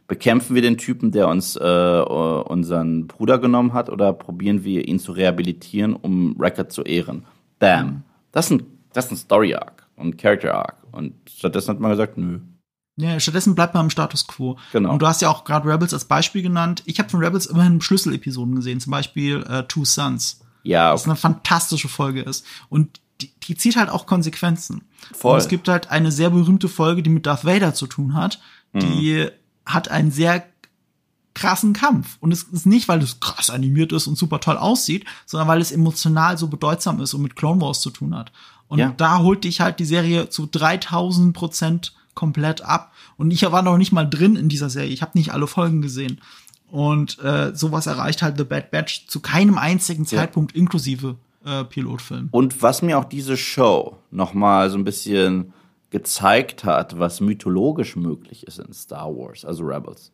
bekämpfen wir den Typen, der uns äh, unseren Bruder genommen hat, oder probieren wir ihn zu rehabilitieren, um Wrecker zu ehren? Bam. Das ist ein, das ist ein Story-Arc und Character-Arc. Und stattdessen hat man gesagt, nö. Ja, stattdessen bleibt man im Status quo. Genau. Und du hast ja auch gerade Rebels als Beispiel genannt. Ich habe von Rebels immerhin Schlüsselepisoden gesehen, zum Beispiel äh, Two Sons. Ja, was eine fantastische Folge ist. Und die, die zieht halt auch Konsequenzen. Voll. Und es gibt halt eine sehr berühmte Folge, die mit Darth Vader zu tun hat. Die hat einen sehr krassen Kampf. Und es ist nicht, weil es krass animiert ist und super toll aussieht, sondern weil es emotional so bedeutsam ist und mit Clone Wars zu tun hat. Und Ja. da holt dich halt die Serie zu 3000 Prozent komplett ab. Und ich war noch nicht mal drin in dieser Serie. Ich habe nicht alle Folgen gesehen. Und äh, sowas erreicht halt The Bad Batch zu keinem einzigen Zeitpunkt inklusive äh, Pilotfilm. Und was mir auch diese Show noch mal so ein bisschen gezeigt hat, was mythologisch möglich ist in Star Wars, also Rebels,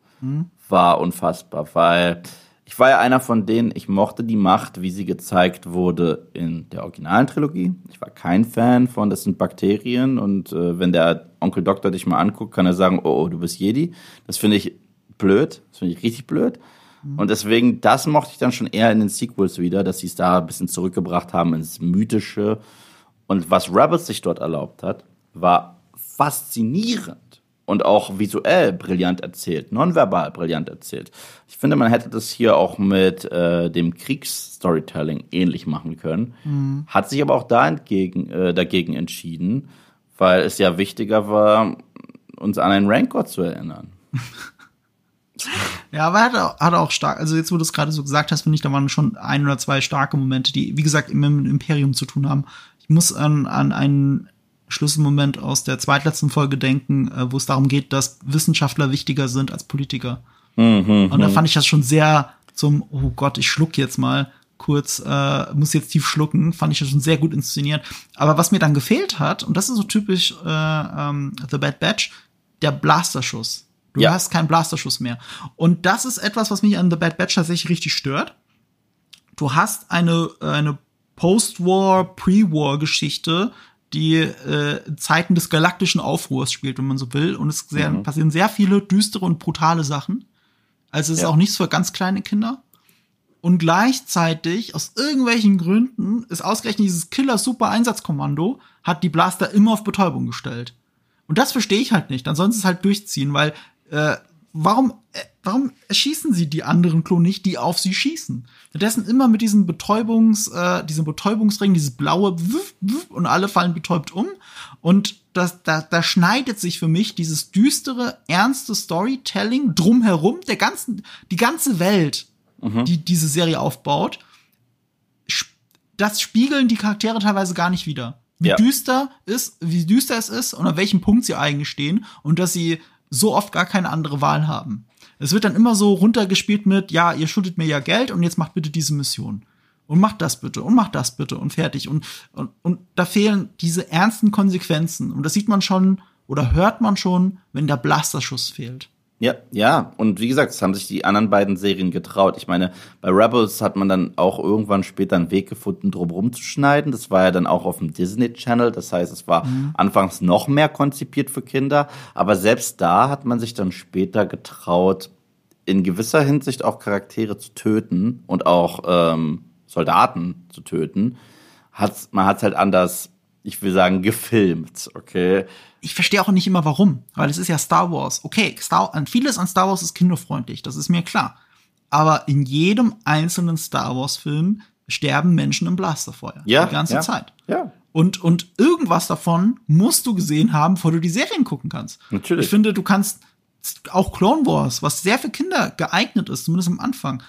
war unfassbar, weil ich war ja einer von denen, ich mochte die Macht, wie sie gezeigt wurde in der originalen Trilogie. Ich war kein Fan von, das sind Bakterien und äh, wenn der Onkel Doktor dich mal anguckt, kann er sagen, oh, oh du bist Jedi. Das finde ich blöd, das finde ich richtig blöd. Und deswegen, das mochte ich dann schon eher in den Sequels wieder, dass sie es da ein bisschen zurückgebracht haben ins Mythische. Und was Rebels sich dort erlaubt hat, war faszinierend und auch visuell brillant erzählt, nonverbal brillant erzählt. Ich finde, man hätte das hier auch mit äh, dem Kriegsstorytelling ähnlich machen können. Hat sich aber auch da entgegen, äh, dagegen entschieden, weil es ja wichtiger war, uns an einen Rancor zu erinnern. Ja, aber er hat, auch- hat auch stark, also jetzt, wo du es gerade so gesagt hast, finde ich, da waren schon ein oder zwei starke Momente, die, wie gesagt, immer mit dem Imperium zu tun haben. Ich muss an, an einen Schlüsselmoment aus der zweitletzten Folge denken, äh, wo es darum geht, dass Wissenschaftler wichtiger sind als Politiker. Und da fand ich das schon sehr zum, oh Gott, ich schluck jetzt mal kurz, äh, muss jetzt tief schlucken, fand ich das schon sehr gut inszeniert. Aber was mir dann gefehlt hat, und das ist so typisch äh, ähm, The Bad Batch, der Blasterschuss. Du Ja. hast keinen Blasterschuss mehr. Und das ist etwas, was mich an The Bad Batch tatsächlich richtig stört. Du hast eine, eine Post-War, Pre-War-Geschichte, die äh, Zeiten des galaktischen Aufruhrs spielt, wenn man so will. Und es sehr, passieren sehr viele düstere und brutale Sachen. Also es ist Ja. auch nichts für ganz kleine Kinder. Und gleichzeitig, aus irgendwelchen Gründen, ist ausgerechnet dieses Killer-Super-Einsatzkommando, hat die Blaster immer auf Betäubung gestellt. Und das verstehe ich halt nicht. Sie es halt durchziehen, weil äh, warum, äh, warum erschießen sie die anderen Klone nicht, die auf sie schießen? Stattdessen immer mit diesem Betäubungs, äh, diesem Betäubungsring, dieses blaue Wuff, Wuff, und alle fallen betäubt um. Und das, da, da schneidet sich für mich dieses düstere, ernste Storytelling drumherum, der ganzen, die ganze Welt, die diese Serie aufbaut, das spiegeln die Charaktere teilweise gar nicht wieder. Wie Ja. düster ist, wie düster es ist und an welchem Punkt sie eigentlich stehen und dass sie so oft gar keine andere Wahl haben. Es wird dann immer so runtergespielt mit, ja, ihr schuldet mir ja Geld und jetzt macht bitte diese Mission. Und macht das bitte und macht das bitte und fertig. Und, und, und da fehlen diese ernsten Konsequenzen. Und das sieht man schon oder hört man schon, wenn der Blasterschuss fehlt. Ja, ja. Und wie gesagt, es haben sich die anderen beiden Serien getraut. Ich meine, bei Rebels hat man dann auch irgendwann später einen Weg gefunden, drum rumzuschneiden. Das war ja dann auch auf dem Disney Channel. Das heißt, es war anfangs noch mehr konzipiert für Kinder. Aber selbst da hat man sich dann später getraut, in gewisser Hinsicht auch Charaktere zu töten und auch ähm, Soldaten zu töten. Hat's, man hat halt anders, ich will sagen, gefilmt, okay? Ich verstehe auch nicht immer warum, weil es ist ja Star Wars. Okay, Star, vieles an Star Wars ist kinderfreundlich, das ist mir klar. Aber in jedem einzelnen Star Wars Film sterben Menschen im Blasterfeuer. Ja, Die ganze ja, Zeit. ja. Und, und irgendwas davon musst du gesehen haben, bevor du die Serien gucken kannst. Natürlich. Ich finde, du kannst auch Clone Wars, was sehr für Kinder geeignet ist, zumindest am Anfang,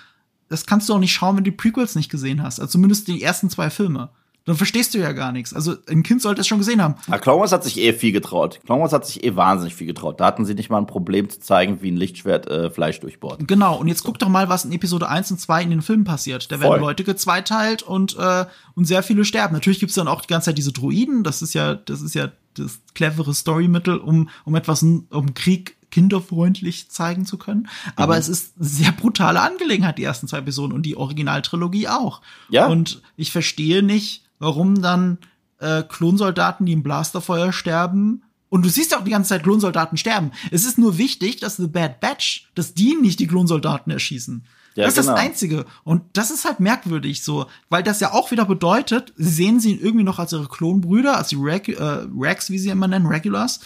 das kannst du auch nicht schauen, wenn du die Prequels nicht gesehen hast. Also zumindest die ersten zwei Filme. Dann verstehst du ja gar nichts. Also ein Kind sollte es schon gesehen haben. Na, Clone Wars hat sich eh viel getraut. Clone Wars hat sich eh wahnsinnig viel getraut. Da hatten sie nicht mal ein Problem zu zeigen, wie ein Lichtschwert äh, Fleisch durchbohrt. Genau, und jetzt guck doch mal, was in Episode 1 und 2 in den Filmen passiert. Da werden Voll. Leute gezweiteilt und, äh, und sehr viele sterben. Natürlich gibt's dann auch die ganze Zeit diese Droiden, das ist ja, das ist ja das clevere Storymittel, um, um etwas, um Krieg kinderfreundlich zeigen zu können. Aber Mhm. es ist eine sehr brutale Angelegenheit, die ersten zwei Episoden und die Originaltrilogie auch. Ja. Und ich verstehe nicht, warum dann äh, Klonsoldaten, die im Blasterfeuer sterben, und du siehst ja auch die ganze Zeit Klonsoldaten sterben. Es ist nur wichtig, dass The Bad Batch, dass die nicht die Klonsoldaten erschießen. Ja, das ist genau. das Einzige. Und das ist halt merkwürdig so, weil das ja auch wieder bedeutet, sie sehen sie irgendwie noch als ihre Klonbrüder, als die Reg äh, Rex, wie sie immer nennen, Regulars.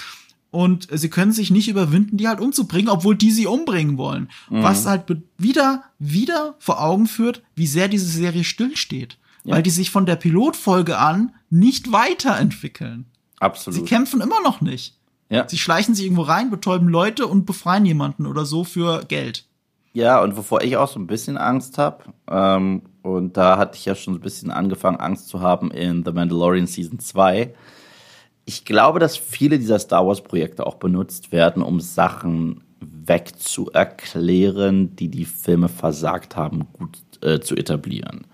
Und sie können sich nicht überwinden, die halt umzubringen, obwohl die sie umbringen wollen. Mhm. Was halt wieder, wieder vor Augen führt, wie sehr diese Serie stillsteht. Weil die sich von der Pilotfolge an nicht weiterentwickeln. Sie Absolut. kämpfen immer noch nicht. Ja. Sie schleichen sich irgendwo rein, betäuben Leute und befreien jemanden oder so für Geld. Ja, und wovor ich auch so ein bisschen Angst habe, ähm, und da hatte ich ja schon so ein bisschen angefangen, Angst zu haben in The Mandalorian Season 2. Ich glaube, dass viele dieser Star Wars-Projekte auch benutzt werden, um Sachen wegzuerklären, die die Filme versagt haben, gut äh, zu etablieren.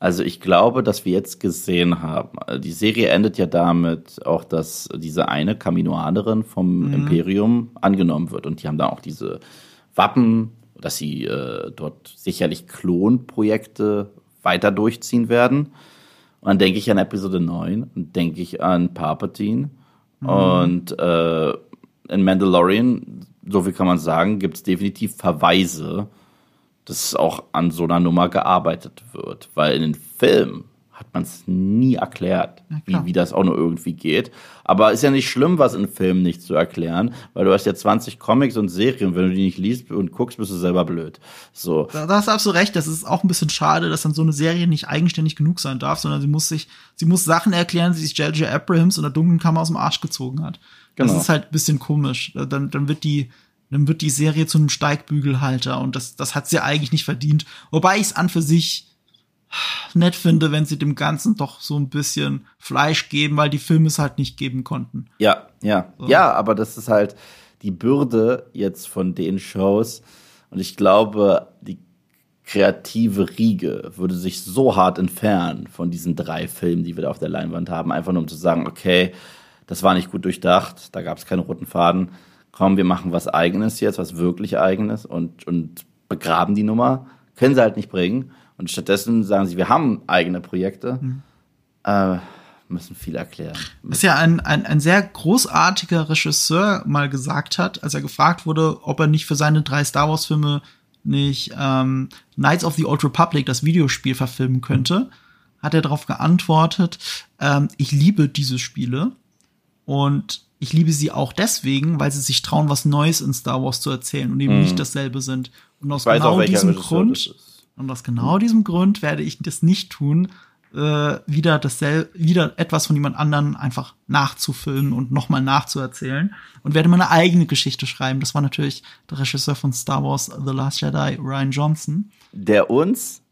Also ich glaube, dass wir jetzt gesehen haben, die Serie endet ja damit auch, dass diese eine Kaminoaderin vom mhm. Imperium angenommen wird. Und die haben da auch diese Wappen, dass sie äh, dort sicherlich Klonprojekte weiter durchziehen werden. Und dann denke ich an Episode 9 und denke ich an Palpatine. Mhm. Und äh, in Mandalorian, so viel kann man sagen, gibt es definitiv Verweise, dass auch an so einer Nummer gearbeitet wird. Weil in den Filmen hat man es nie erklärt, wie, wie das auch nur irgendwie geht. Aber ist ja nicht schlimm, was in Filmen nicht zu erklären, weil du hast ja 20 Comics und Serien. Wenn du die nicht liest und guckst, bist du selber blöd. So. Da, da hast du absolut recht. Das ist auch ein bisschen schade, dass dann so eine Serie nicht eigenständig genug sein darf, sondern sie muss sich, sie muss Sachen erklären, die sich J.J. Abrahams in der dunklen Kammer aus dem Arsch gezogen hat. Genau. Das ist halt ein bisschen komisch. Dann, dann wird die, dann wird die Serie zu einem Steigbügelhalter und das, das hat sie eigentlich nicht verdient. Wobei ich es an für sich nett finde, wenn sie dem Ganzen doch so ein bisschen Fleisch geben, weil die Filme es halt nicht geben konnten. Ja, ja. So. Ja, aber das ist halt die Bürde jetzt von den Shows. Und ich glaube, die kreative Riege würde sich so hart entfernen von diesen drei Filmen, die wir da auf der Leinwand haben, einfach nur um zu sagen, okay, das war nicht gut durchdacht, da gab es keinen roten Faden. Komm, wir machen was Eigenes jetzt, was wirklich Eigenes und, und begraben die Nummer. Können sie halt nicht bringen. Und stattdessen sagen sie, wir haben eigene Projekte, mhm. äh, müssen viel erklären. Was ja ein, ein, ein sehr großartiger Regisseur mal gesagt hat, als er gefragt wurde, ob er nicht für seine drei Star Wars-Filme nicht ähm, Knights of the Old Republic, das Videospiel, verfilmen könnte, hat er darauf geantwortet, ähm, ich liebe diese Spiele und ich liebe sie auch deswegen, weil sie sich trauen, was Neues in Star Wars zu erzählen und eben mm. nicht dasselbe sind. Und aus genau diesem Grund und aus genau diesem Grund werde ich das nicht tun, äh, wieder dasselbe, wieder etwas von jemand anderen einfach nachzufilmen und nochmal nachzuerzählen und werde meine eigene Geschichte schreiben. Das war natürlich der Regisseur von Star Wars The Last Jedi, Ryan Johnson. Der uns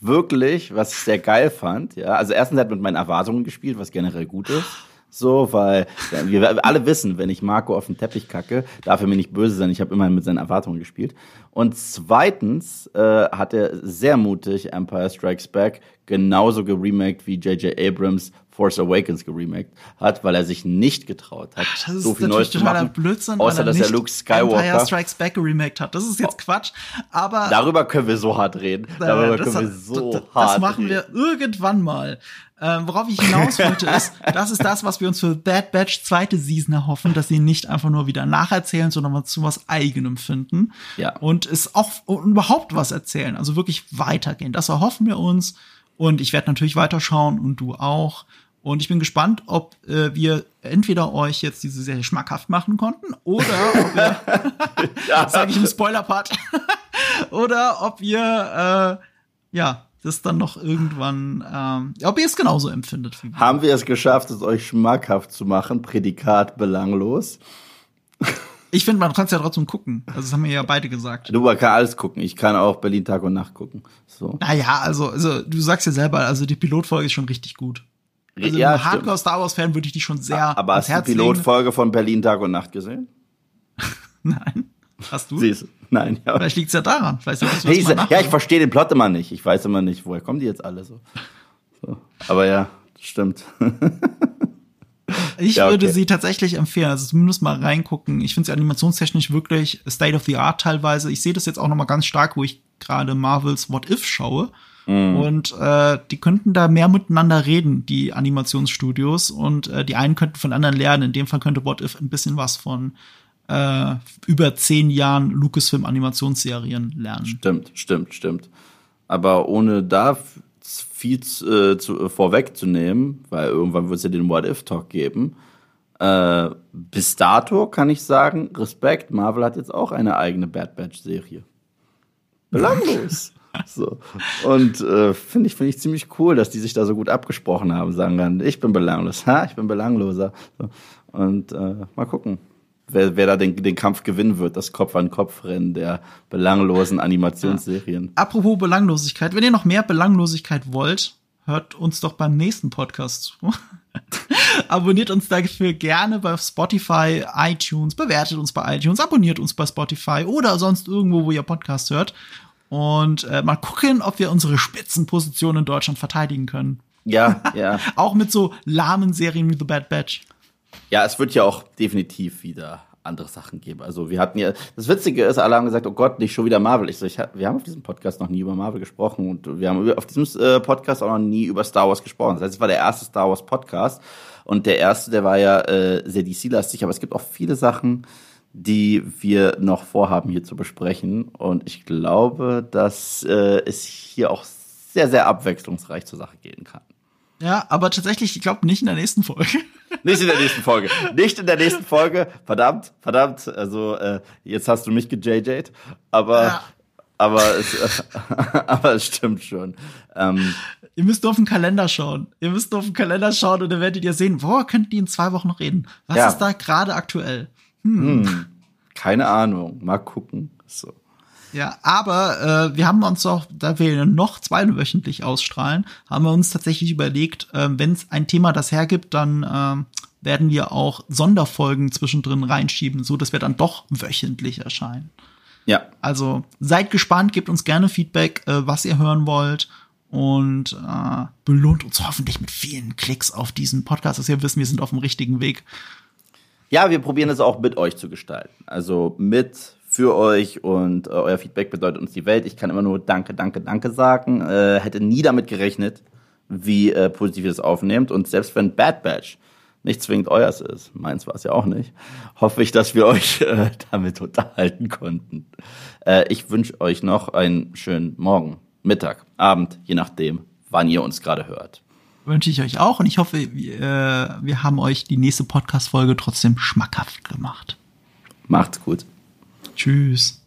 wirklich, was ich sehr geil fand, ja, also erstens hat mit meinen Erwartungen gespielt, was generell gut ist. So, weil wir alle wissen, wenn ich Marco auf den Teppich kacke, darf er mir nicht böse sein. Ich habe immerhin mit seinen Erwartungen gespielt. Und zweitens äh, hat er sehr mutig Empire Strikes Back genauso geremaked wie J.J. Abrams Force Awakens geremaked hat, weil er sich nicht getraut hat, das ist so viel Neues zu machen. Blödsinn, außer dass er Luke Skywalker Empire Strikes Back geremaked hat. Das ist jetzt oh. Quatsch, aber darüber können wir so hart reden. Darüber können wir so das, hart Das machen reden. wir irgendwann mal. Ähm, worauf ich hinaus wollte, ist, das ist das, was wir uns für Bad Batch zweite Season erhoffen, dass sie nicht einfach nur wieder nacherzählen, sondern was zu was eigenem finden. Ja. Und es auch und überhaupt was erzählen, also wirklich weitergehen. Das erhoffen wir uns. Und ich werde natürlich weiterschauen und du auch. Und ich bin gespannt, ob äh, wir entweder euch jetzt diese Serie schmackhaft machen konnten oder ob wir, ja. sage ich im Spoiler-Part, oder ob ihr, äh, ja, das dann noch irgendwann, ähm, ob ihr es genauso empfindet. Wie wir. Haben wir es geschafft, es euch schmackhaft zu machen? Prädikat belanglos. Ich finde, man kann es ja trotzdem gucken. Also das haben wir ja beide gesagt. Du man kann alles gucken. Ich kann auch Berlin Tag und Nacht gucken. So. Naja, also, also du sagst ja selber, also die Pilotfolge ist schon richtig gut. Also ja, einem Hardcore Star Wars Fan würde ich die schon sehr Aber hast du die Pilotfolge von Berlin Tag und Nacht gesehen? Nein. Hast du? Siehst, nein, ja. Vielleicht liegt's ja daran. Vielleicht du hey, Ja, ich verstehe den Plot immer nicht. Ich weiß immer nicht, woher kommen die jetzt alle so. so. Aber ja, das stimmt. Ich ja, okay. würde sie tatsächlich empfehlen, also zumindest mal reingucken. Ich finde sie animationstechnisch wirklich State of the Art teilweise. Ich sehe das jetzt auch noch mal ganz stark, wo ich gerade Marvels What If schaue. Mm. Und äh, die könnten da mehr miteinander reden, die Animationsstudios. Und äh, die einen könnten von anderen lernen. In dem Fall könnte What If ein bisschen was von äh, über zehn Jahren Lucasfilm-Animationsserien lernen. Stimmt, stimmt, stimmt. Aber ohne da viel äh, zu, äh, vorwegzunehmen, weil irgendwann wird es ja den What-If-Talk geben. Äh, bis dato kann ich sagen, Respekt, Marvel hat jetzt auch eine eigene Bad Batch-Serie. Belanglos. so. Und äh, finde ich, finde ich ziemlich cool, dass die sich da so gut abgesprochen haben, sagen dann, ich bin belanglos, ha, ich bin belangloser. So. Und äh, mal gucken. Wer, wer da den, den Kampf gewinnen wird, das Kopf-an-Kopf-Rennen der belanglosen Animationsserien. Ja. Apropos Belanglosigkeit, wenn ihr noch mehr Belanglosigkeit wollt, hört uns doch beim nächsten Podcast zu. abonniert uns dafür gerne bei Spotify, iTunes, bewertet uns bei iTunes, abonniert uns bei Spotify oder sonst irgendwo, wo ihr Podcast hört. Und äh, mal gucken, ob wir unsere Spitzenposition in Deutschland verteidigen können. Ja, ja. auch mit so lahmen Serien wie The Bad Batch. Ja, es wird ja auch definitiv wieder andere Sachen geben. Also wir hatten ja, das Witzige ist, alle haben gesagt, oh Gott, nicht schon wieder Marvel. Ich so, ich, wir haben auf diesem Podcast noch nie über Marvel gesprochen und wir haben auf diesem äh, Podcast auch noch nie über Star Wars gesprochen. Das heißt, es war der erste Star Wars Podcast und der erste, der war ja äh, sehr DC-lastig, aber es gibt auch viele Sachen, die wir noch vorhaben hier zu besprechen und ich glaube, dass äh, es hier auch sehr, sehr abwechslungsreich zur Sache gehen kann. Ja, aber tatsächlich, ich glaube nicht in der nächsten Folge. Nicht in der nächsten Folge. Nicht in der nächsten Folge. Verdammt, verdammt. Also äh, jetzt hast du mich gejjt, aber ja. aber es äh, aber es stimmt schon. Ähm, ihr müsst nur auf den Kalender schauen. Ihr müsst nur auf den Kalender schauen und dann werdet ihr sehen, boah, könnten die in zwei Wochen reden. Was ja. ist da gerade aktuell? Hm. Hm. Keine Ahnung. Mal gucken. So. Ja, aber äh, wir haben uns auch, da wir noch zweiwöchentlich ausstrahlen, haben wir uns tatsächlich überlegt, äh, wenn es ein Thema das hergibt, dann äh, werden wir auch Sonderfolgen zwischendrin reinschieben, so dass wir dann doch wöchentlich erscheinen. Ja. Also seid gespannt, gebt uns gerne Feedback, äh, was ihr hören wollt und äh, belohnt uns hoffentlich mit vielen Klicks auf diesen Podcast, dass ihr wissen, wir sind auf dem richtigen Weg. Ja, wir probieren es auch mit euch zu gestalten. Also mit für euch und äh, euer Feedback bedeutet uns die Welt. Ich kann immer nur Danke, Danke, Danke sagen. Äh, hätte nie damit gerechnet, wie äh, positiv ihr es aufnehmt. Und selbst wenn Bad Batch nicht zwingend euers ist, meins war es ja auch nicht, hoffe ich, dass wir euch äh, damit unterhalten konnten. Äh, ich wünsche euch noch einen schönen Morgen, Mittag, Abend, je nachdem, wann ihr uns gerade hört. Wünsche ich euch auch und ich hoffe, wir, äh, wir haben euch die nächste Podcast-Folge trotzdem schmackhaft gemacht. Macht's gut. Tschüss.